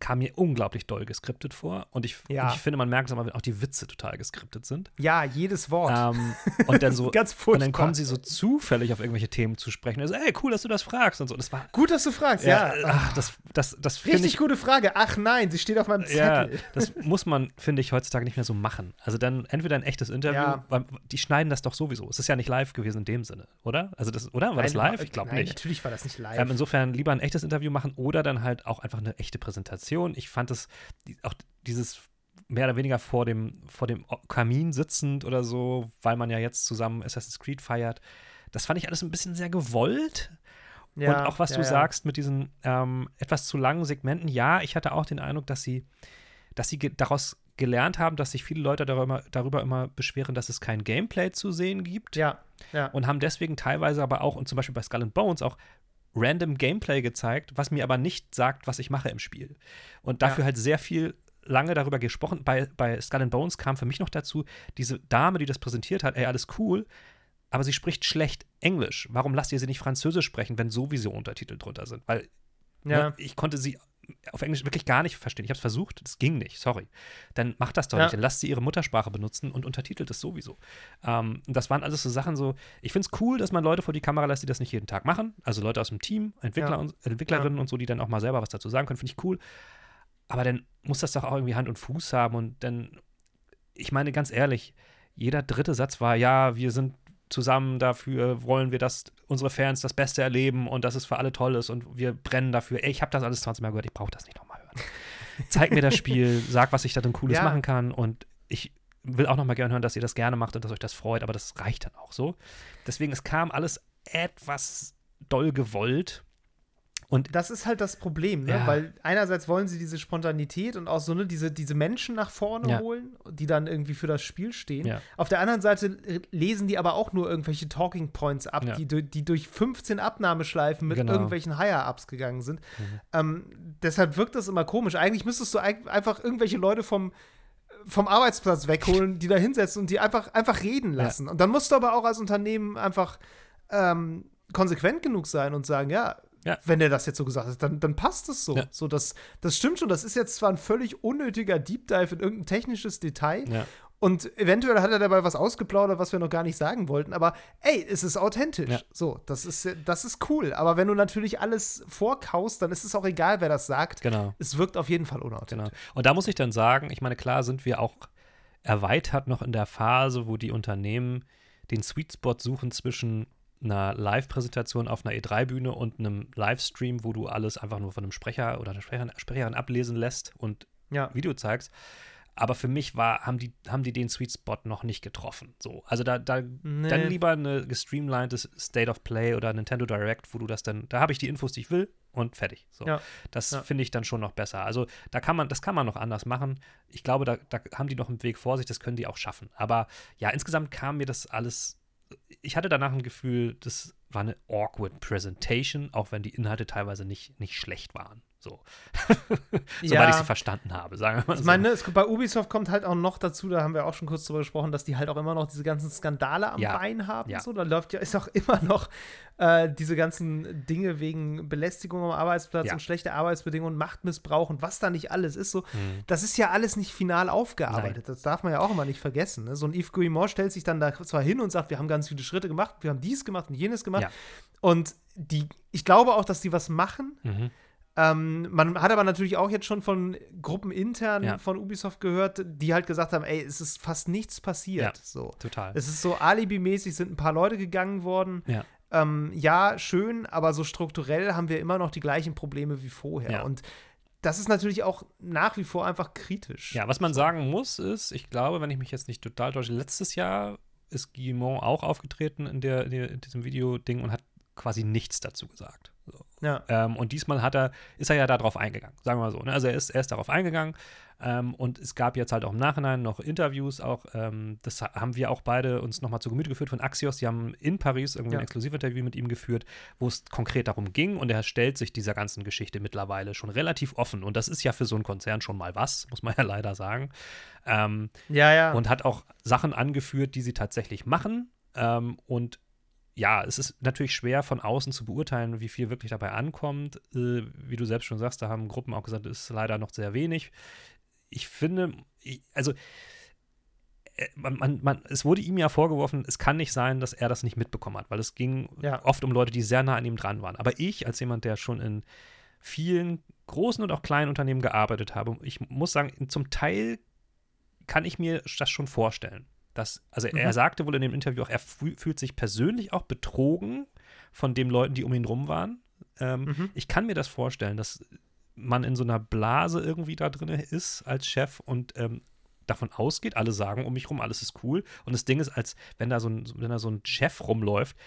kam mir unglaublich doll geskriptet vor und ich, Ja. und ich finde, man merkt es aber, auch die Witze total geskriptet sind. ja, jedes Wort. Ähm, und dann so, <laughs> Ganz und furchtbar. dann kommen sie so zufällig auf irgendwelche Themen zu sprechen. Also, ey, cool, dass du das fragst und so. Das war, Gut, dass du fragst, ja. ach, das, das, das Richtig ich, gute Frage. Ach nein, sie steht auf meinem ja, Zettel. das <laughs> muss man, finde ich, heutzutage nicht mehr so machen. Also dann entweder ein echtes Interview, Ja. weil die schneiden das doch sowieso. Es ist ja nicht live gewesen in dem Sinne, oder? Also das, oder? War das Nein, live? Ich glaube nicht. Natürlich war das nicht live. Ähm, insofern lieber ein echtes Interview machen oder dann halt auch einfach eine echte Präsentation. Ich fand es auch dieses mehr oder weniger vor dem, vor dem Kamin sitzend oder so, weil man ja jetzt zusammen Assassin's Creed feiert. Das fand ich alles ein bisschen sehr gewollt. Ja, und auch was ja, du ja. sagst mit diesen ähm, etwas zu langen Segmenten, ja, ich hatte auch den Eindruck, dass sie, dass sie ge daraus gelernt haben, dass sich viele Leute darüber, darüber immer beschweren, dass es kein Gameplay zu sehen gibt Ja, ja. und haben deswegen teilweise aber auch, und zum Beispiel bei Skull and Bones auch random Gameplay gezeigt, was mir aber nicht sagt, was ich mache im Spiel. Und dafür Ja. halt sehr viel lange darüber gesprochen. Bei, bei Skull and Bones kam für mich noch dazu, diese Dame, die das präsentiert hat, ey, alles cool, aber sie spricht schlecht Englisch. Warum lasst ihr sie nicht Französisch sprechen, wenn sowieso Untertitel drunter sind? Weil ja. ne, ich konnte sie auf Englisch wirklich gar nicht verstehen. Ich habe es versucht, das ging nicht, sorry. Dann macht das doch Ja. nicht. Dann lasst sie ihre Muttersprache benutzen und untertitelt es sowieso. Ähm, das waren alles so Sachen so, ich finde es cool, dass man Leute vor die Kamera lässt, die das nicht jeden Tag machen. Also Leute aus dem Team, Entwickler Ja. und Entwicklerinnen und so, die dann auch mal selber was dazu sagen können, finde ich cool. Aber dann muss das doch auch irgendwie Hand und Fuß haben und dann, ich meine ganz ehrlich, jeder dritte Satz war, ja, wir sind zusammen dafür, wollen wir, dass unsere Fans das Beste erleben und dass es für alle toll ist und wir brennen dafür. Ey, ich habe das alles 20 Mal gehört, ich brauche das nicht nochmal hören. Zeig mir das Spiel, <laughs> sag, was ich da drin Cooles Ja. machen kann und ich will auch noch mal gerne hören, dass ihr das gerne macht und dass euch das freut, aber das reicht dann auch so. Deswegen, es kam alles etwas doll gewollt. Und das ist halt das Problem, ne? Ja. weil einerseits wollen sie diese Spontanität und auch so ne, diese, diese Menschen nach vorne Ja. holen, die dann irgendwie für das Spiel stehen. Ja. Auf der anderen Seite lesen die aber auch nur irgendwelche Talking Points ab, die, die durch 15 Abnahmeschleifen mit Genau. Mhm. irgendwelchen Higher-Ups gegangen sind. Ähm, deshalb wirkt das immer komisch. Eigentlich müsstest du einfach irgendwelche Leute vom vom Arbeitsplatz wegholen, die da hinsetzen und die einfach, einfach reden lassen. Und dann musst du aber auch als Unternehmen einfach ähm, konsequent genug sein und sagen, ja, Ja. wenn der das jetzt so gesagt hat, dann, dann passt es so. Ja. so das, das stimmt schon. Das ist jetzt zwar ein völlig unnötiger Deep Dive in irgendein technisches Detail. Ja. Und eventuell hat er dabei was ausgeplaudert, was wir noch gar nicht sagen wollten. Aber ey, es ist authentisch. Ja. So, das ist, das ist cool. Aber wenn du natürlich alles vorkaust, dann ist es auch egal, wer das sagt. Genau. Es wirkt auf jeden Fall unauthentisch. Genau. Und da muss ich dann sagen, ich meine, klar sind wir auch erweitert noch in der Phase, wo die Unternehmen den Sweet Spot suchen zwischen einer Live-Präsentation auf einer E3-Bühne und einem Livestream, wo du alles einfach nur von einem Sprecher oder einer Sprecherin, Sprecherin ablesen lässt und Ja. Video zeigst. Aber für mich war, haben die, haben die den Sweet Spot noch nicht getroffen. So, also da, da Nee. dann lieber eine gestreamlinedes State of Play oder Nintendo Direct, wo du das dann, da habe ich die Infos, die ich will und fertig. So. Ja. Das Ja. finde ich dann schon noch besser. Also da kann man, das kann man noch anders machen. Ich glaube, da, da haben die noch einen Weg vor sich, das können die auch schaffen. Aber ja, insgesamt kam mir das alles. Ich hatte danach ein Gefühl, das war eine awkward Presentation, auch wenn die Inhalte teilweise nicht, nicht schlecht waren. So. <laughs> Soweit ich sie verstanden habe, sagen wir mal Ich so. meine, es, bei Ubisoft kommt halt auch noch dazu, da haben wir auch schon kurz drüber gesprochen, dass die halt auch immer noch diese ganzen Skandale am Ja. Bein haben. Ja. So, da läuft ja, ist auch <laughs> immer noch äh, diese ganzen Dinge wegen Belästigung am Arbeitsplatz Ja. und schlechte Arbeitsbedingungen, Machtmissbrauch und was da nicht alles ist. So, Mhm. das ist ja alles nicht final aufgearbeitet. Das darf man ja auch immer nicht vergessen. Ne? So ein Yves Guillemot stellt sich dann da zwar hin und sagt, wir haben ganz viele Schritte gemacht, wir haben dies gemacht und jenes gemacht. Ja. Und die, ich glaube auch, dass die was machen. Mhm. Ähm, man hat aber natürlich auch jetzt schon von Gruppen intern Ja. von Ubisoft gehört, die halt gesagt haben, ey, es ist fast nichts passiert. Ja. So. Total. Es ist so alibimäßig sind ein paar Leute gegangen worden. Ja. Ähm, ja, schön, aber so strukturell haben wir immer noch die gleichen Probleme wie vorher. Ja. Und das ist natürlich auch nach wie vor einfach kritisch. Ja, was man sagen muss, ist, ich glaube, wenn ich mich jetzt nicht total täusche, letztes Jahr ist Guillemot auch aufgetreten in, der, in, diesem Video-Ding und hat quasi nichts dazu gesagt. So. Ja. Ähm, und diesmal hat er, ist er ja darauf eingegangen, sagen wir mal so. Ne? Also er ist, er ist darauf eingegangen ähm, und es gab jetzt halt auch im Nachhinein noch Interviews, auch ähm, das ha- haben wir auch beide uns nochmal zu Gemüte geführt von Axios, die haben in Paris irgendwie Ja. ein Exklusivinterview mit ihm geführt, wo es konkret darum ging und er stellt sich dieser ganzen Geschichte mittlerweile schon relativ offen und das ist ja für so einen Konzern schon mal was, muss man <laughs> ja leider sagen. Ähm, Ja, ja. und hat auch Sachen angeführt, die sie tatsächlich machen. Ähm, und ja, es ist natürlich schwer von außen zu beurteilen, wie viel wirklich dabei ankommt. Äh, wie du selbst schon sagst, da haben Gruppen auch gesagt, es ist leider noch sehr wenig. Ich finde, ich, also äh, man, man, man, es wurde ihm ja vorgeworfen, es kann nicht sein, dass er das nicht mitbekommen hat, weil es ging Ja. oft um Leute, die sehr nah an ihm dran waren. Aber ich, als jemand, der schon in vielen großen und auch kleinen Unternehmen gearbeitet habe, ich muss sagen, zum Teil kann ich mir das schon vorstellen. Dass, also er Mhm. sagte wohl in dem Interview auch, er fü- fühlt sich persönlich auch betrogen von den Leuten, die um ihn rum waren. Ähm, Mhm. Ich kann mir das vorstellen, dass man in so einer Blase irgendwie da drin ist als Chef und ähm, davon ausgeht, alle sagen um mich rum, alles ist cool. Und das Ding ist, als wenn da so ein, wenn da so ein Chef rumläuft,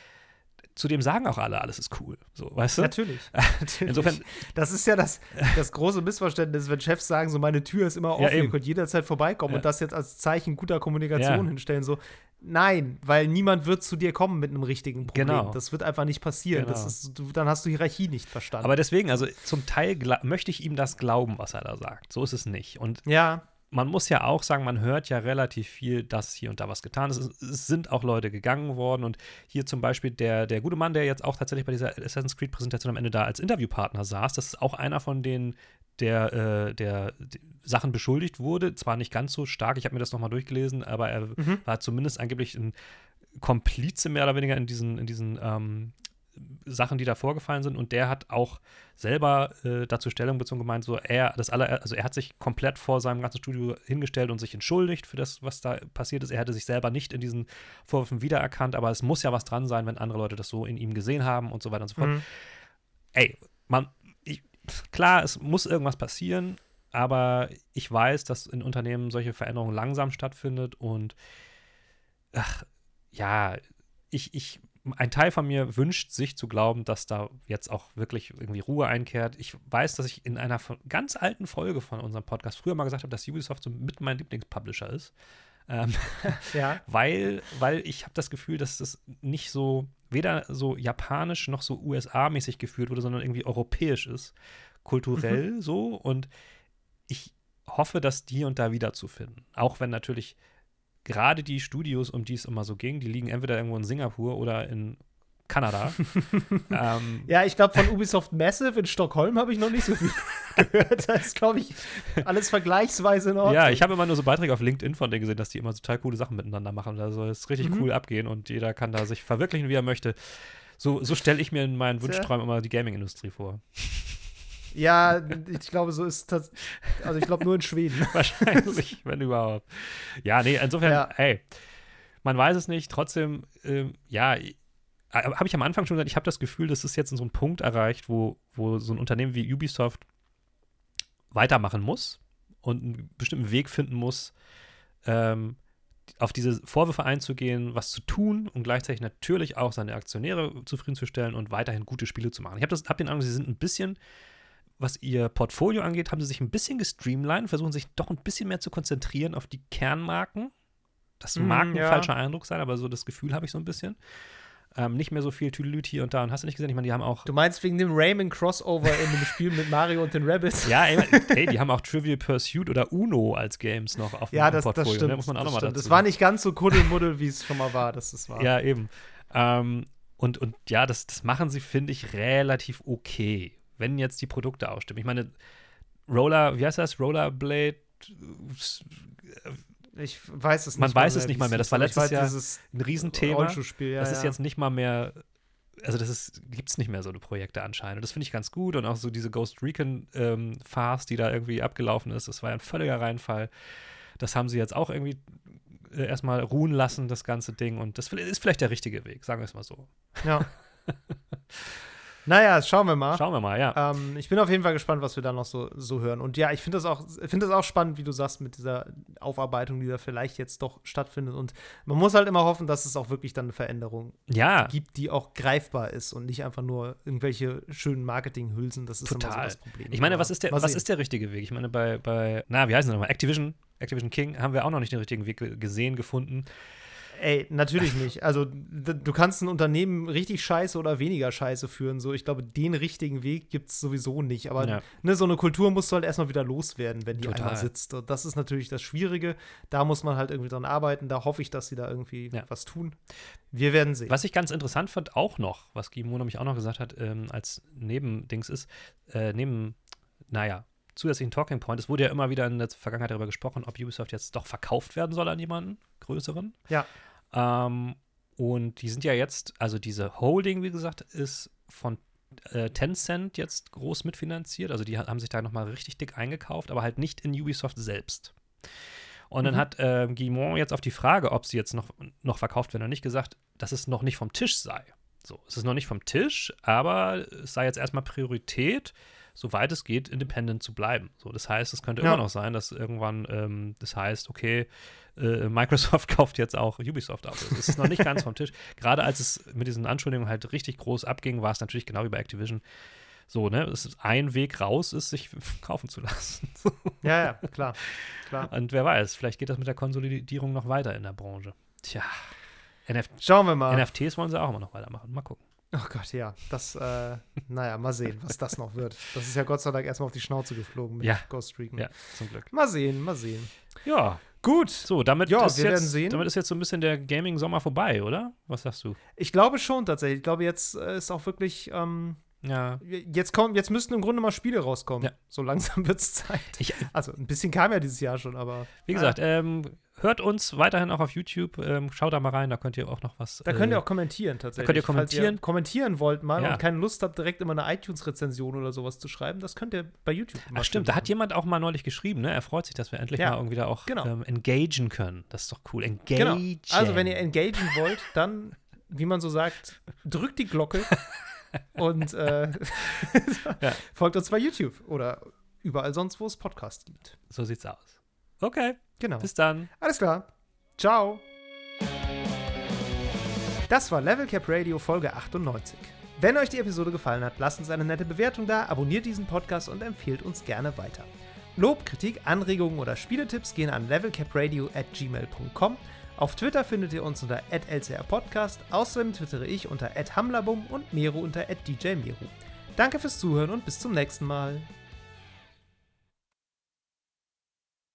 zu dem sagen auch alle, alles ist cool. So, weißt du? Natürlich. <laughs> Natürlich. Insofern- das ist ja das, das große Missverständnis, wenn Chefs sagen, so meine Tür ist immer offen, Ja, ihr könnt jederzeit vorbeikommen Ja. und das jetzt als Zeichen guter Kommunikation Ja. hinstellen. So, nein, weil niemand wird zu dir kommen mit einem richtigen Problem. Genau. Das wird einfach nicht passieren. Genau. ist, du, dann hast du Hierarchie nicht verstanden. Aber deswegen, also zum Teil möchte ich ihm das glauben, was er da sagt. So ist es nicht. Und ja, man muss ja auch sagen, man hört ja relativ viel, dass hier und da was getan ist. Es, sind auch Leute gegangen worden und hier zum Beispiel der, der gute Mann, der jetzt auch tatsächlich bei dieser Assassin's Creed-Präsentation am Ende da als Interviewpartner saß, das ist auch einer von denen, der, äh, der Sachen beschuldigt wurde. Zwar nicht ganz so stark, ich habe mir das nochmal durchgelesen, aber er Mhm. war zumindest angeblich ein Komplize mehr oder weniger in diesen, in diesen ähm, Sachen, die da vorgefallen sind. Und der hat auch selber äh, dazu Stellung bezogen gemeint, so er, das aller, also er hat sich komplett vor seinem ganzen Studio hingestellt und sich entschuldigt für das, was da passiert ist. Er hätte sich selber nicht in diesen Vorwürfen wiedererkannt, aber es muss ja was dran sein, wenn andere Leute das so in ihm gesehen haben und so weiter und so fort. Mhm. Ey, man, ich, klar, es muss irgendwas passieren, aber ich weiß, dass in Unternehmen solche Veränderungen langsam stattfindet und ach, ja, ich, ich, ein Teil von mir wünscht sich zu glauben, dass da jetzt auch wirklich irgendwie Ruhe einkehrt. Ich weiß, dass ich in einer ganz alten Folge von unserem Podcast früher mal gesagt habe, dass Ubisoft so mit mein Lieblingspublisher ist. Ähm, ja. <laughs> weil, weil ich habe das Gefühl, dass das nicht so, weder so japanisch noch so USA-mäßig geführt wurde, sondern irgendwie europäisch ist, kulturell mhm. so. Und ich hoffe, das die und da wiederzufinden. Auch wenn natürlich gerade die Studios, um die es immer so ging, die liegen entweder irgendwo in Singapur oder in Kanada. <laughs> ähm, ja, ich glaube, von Ubisoft Massive in Stockholm habe ich noch nicht so viel <laughs> gehört. Das ist, glaube ich, alles vergleichsweise in Ordnung. Ja, ich habe immer nur so Beiträge auf LinkedIn von denen gesehen, dass die immer total coole Sachen miteinander machen. Also es ist richtig mhm. cool abgehen und jeder kann da sich verwirklichen, wie er möchte. So, so stelle ich mir in meinen Wunschträumen immer die Gaming-Industrie vor. Ja, ich glaube, so ist das. Also, ich glaube nur in Schweden. <laughs> Wahrscheinlich, wenn überhaupt. Ja, nee, insofern, ja. hey, man weiß es nicht. Trotzdem, ähm, ja, äh, habe ich am Anfang schon gesagt, ich habe das Gefühl, dass es jetzt in so einen Punkt erreicht, wo, wo so ein Unternehmen wie Ubisoft weitermachen muss und einen bestimmten Weg finden muss, ähm, auf diese Vorwürfe einzugehen, was zu tun und gleichzeitig natürlich auch seine Aktionäre zufriedenzustellen und weiterhin gute Spiele zu machen. Ich habe hab den Eindruck, sie sind ein bisschen was ihr Portfolio angeht, haben sie sich ein bisschen gestreamlined, versuchen sich doch ein bisschen mehr zu konzentrieren auf die Kernmarken. Das mm, mag ein ja. falscher Eindruck sein, aber so das Gefühl habe ich so ein bisschen. Ähm, nicht mehr so viel Tüdelüt hier und da. Und hast du nicht gesehen? Ich meine, die haben auch. Du meinst wegen dem Rayman-Crossover in dem Spiel mit Mario und den Rabbits? Ja, <laughs> ey, ey, die haben auch Trivial Pursuit oder Uno als Games noch auf ja, dem das, Portfolio. Ja, das stimmt. Ne? Muss man auch nochmal dazu. Das war nicht ganz so kuddelmuddel, wie es schon mal war. Das ist wahr. Ja, eben. Ähm, und, und ja, das, das machen sie, finde ich, relativ okay wenn jetzt die Produkte ausstimmen. Ich meine, Roller, wie heißt das? Rollerblade? Ich weiß es nicht. Man weiß mehr, es nicht mal mehr. Das war letztes Jahr ein Riesenthema. Ja, das ist jetzt nicht mal mehr. Also, das gibt es nicht mehr so eine Projekte anscheinend. Und das finde ich ganz gut. Und auch so diese Ghost Recon-Farce, ähm, die da irgendwie abgelaufen ist, das war ja ein völliger Reinfall. Das haben sie jetzt auch irgendwie äh, erstmal ruhen lassen, das ganze Ding. Und das ist vielleicht der richtige Weg, sagen wir es mal so. Ja. <laughs> Naja, schauen wir mal. Schauen wir mal, ja. Ähm, ich bin auf jeden Fall gespannt, was wir da noch so, so hören. Und ja, ich finde das, auch, find das auch spannend, wie du sagst, mit dieser Aufarbeitung, die da vielleicht jetzt doch stattfindet. Und man muss halt immer hoffen, dass es auch wirklich dann eine Veränderung ja. gibt, die auch greifbar ist und nicht einfach nur irgendwelche schönen Marketinghülsen. Das ist Total. immer so das Problem. Ich meine, was ist, der, was ist der richtige Weg? Ich meine, bei, bei na, wie heißen sie nochmal? Activision, Activision King haben wir auch noch nicht den richtigen Weg gesehen, gefunden. Ey, natürlich nicht. Also, du kannst ein Unternehmen richtig scheiße oder weniger scheiße führen. So, ich glaube, den richtigen Weg gibt es sowieso nicht. Aber ja. ne, so eine Kultur musst du halt erstmal wieder loswerden, wenn die Total. einmal sitzt. Und das ist natürlich das Schwierige. Da muss man halt irgendwie dran arbeiten. Da hoffe ich, dass sie da irgendwie ja. was tun. Wir werden sehen. Was ich ganz interessant fand, auch noch, was Gimo nämlich auch noch gesagt hat, ähm, als Nebendings ist, äh, neben, naja, zusätzlichen Talking Point. Es wurde ja immer wieder in der Vergangenheit darüber gesprochen, ob Ubisoft jetzt doch verkauft werden soll an jemanden größeren. Ja. Ähm, und die sind ja jetzt, also diese Holding, wie gesagt, ist von äh, Tencent jetzt groß mitfinanziert. Also die haben sich da nochmal richtig dick eingekauft, aber halt nicht in Ubisoft selbst. Und mhm. dann hat äh, Guimont jetzt auf die Frage, ob sie jetzt noch, noch verkauft werden oder nicht, gesagt, dass es noch nicht vom Tisch sei. So, es ist noch nicht vom Tisch, aber es sei jetzt erstmal Priorität, soweit es geht, independent zu bleiben. So, das heißt, es könnte ja. immer noch sein, dass irgendwann ähm, das heißt, okay, äh, Microsoft <laughs> kauft jetzt auch Ubisoft ab. Das ist noch nicht ganz vom Tisch. Gerade als es mit diesen Anschuldigungen halt richtig groß abging, war es natürlich genau wie bei Activision so, ne? Es ist ein Weg raus, ist, sich <laughs> kaufen zu lassen. ja, ja, klar, klar. Und wer weiß, vielleicht geht das mit der Konsolidierung noch weiter in der Branche. Tja. NF Schauen wir mal. NFTs wollen sie auch immer noch weitermachen. Mal gucken. Oh Gott, ja. Das, äh, naja, mal sehen, was das noch wird. Das ist ja Gott sei Dank erstmal auf die Schnauze geflogen mit ja. Ghost Recon. Ja, zum Glück. Mal sehen, mal sehen. Ja. Gut. So, damit, ja, ist wir jetzt, werden sehen. damit ist jetzt so ein bisschen der Gaming-Sommer vorbei, oder? Was sagst du? Ich glaube schon tatsächlich. Ich glaube, jetzt äh, ist auch wirklich. Ähm, ja. Jetzt, kommen, jetzt müssten im Grunde mal Spiele rauskommen. Ja. So langsam <laughs> wird es Zeit. Ich, also ein bisschen kam ja dieses Jahr schon, aber. Wie gesagt, äh, ähm, hört uns weiterhin auch auf YouTube. Ähm, schaut da mal rein, da könnt ihr auch noch was. Da könnt ihr äh, auch kommentieren tatsächlich. Da könnt ihr kommentieren. Ihr kommentieren wollt mal ja. und keine Lust habt, direkt immer eine iTunes-Rezension oder sowas zu schreiben, das könnt ihr bei YouTube machen. Ach stimmt, da hat jemand auch mal neulich geschrieben, ne? Er freut sich, dass wir endlich ja. mal irgendwie da auch genau. ähm, engagen können. Das ist doch cool. Engagen. Genau. Also, wenn ihr engagen wollt, dann, wie man so sagt, drückt die Glocke <laughs> und äh, ja. <laughs> folgt uns bei YouTube oder überall sonst, wo es Podcasts gibt. So sieht's aus. Okay. Genau. Bis dann. Alles klar. Ciao. Das war Level Cap Radio Folge 98. Wenn euch die Episode gefallen hat, lasst uns eine nette Bewertung da, abonniert diesen Podcast und empfehlt uns gerne weiter. Lob, Kritik, Anregungen oder Spieletipps gehen an levelcapradio at gmail.com. Auf Twitter findet ihr uns unter lcrpodcast, außerdem twittere ich unter hamlabum und Mero unter djmeru. Danke fürs Zuhören und bis zum nächsten Mal.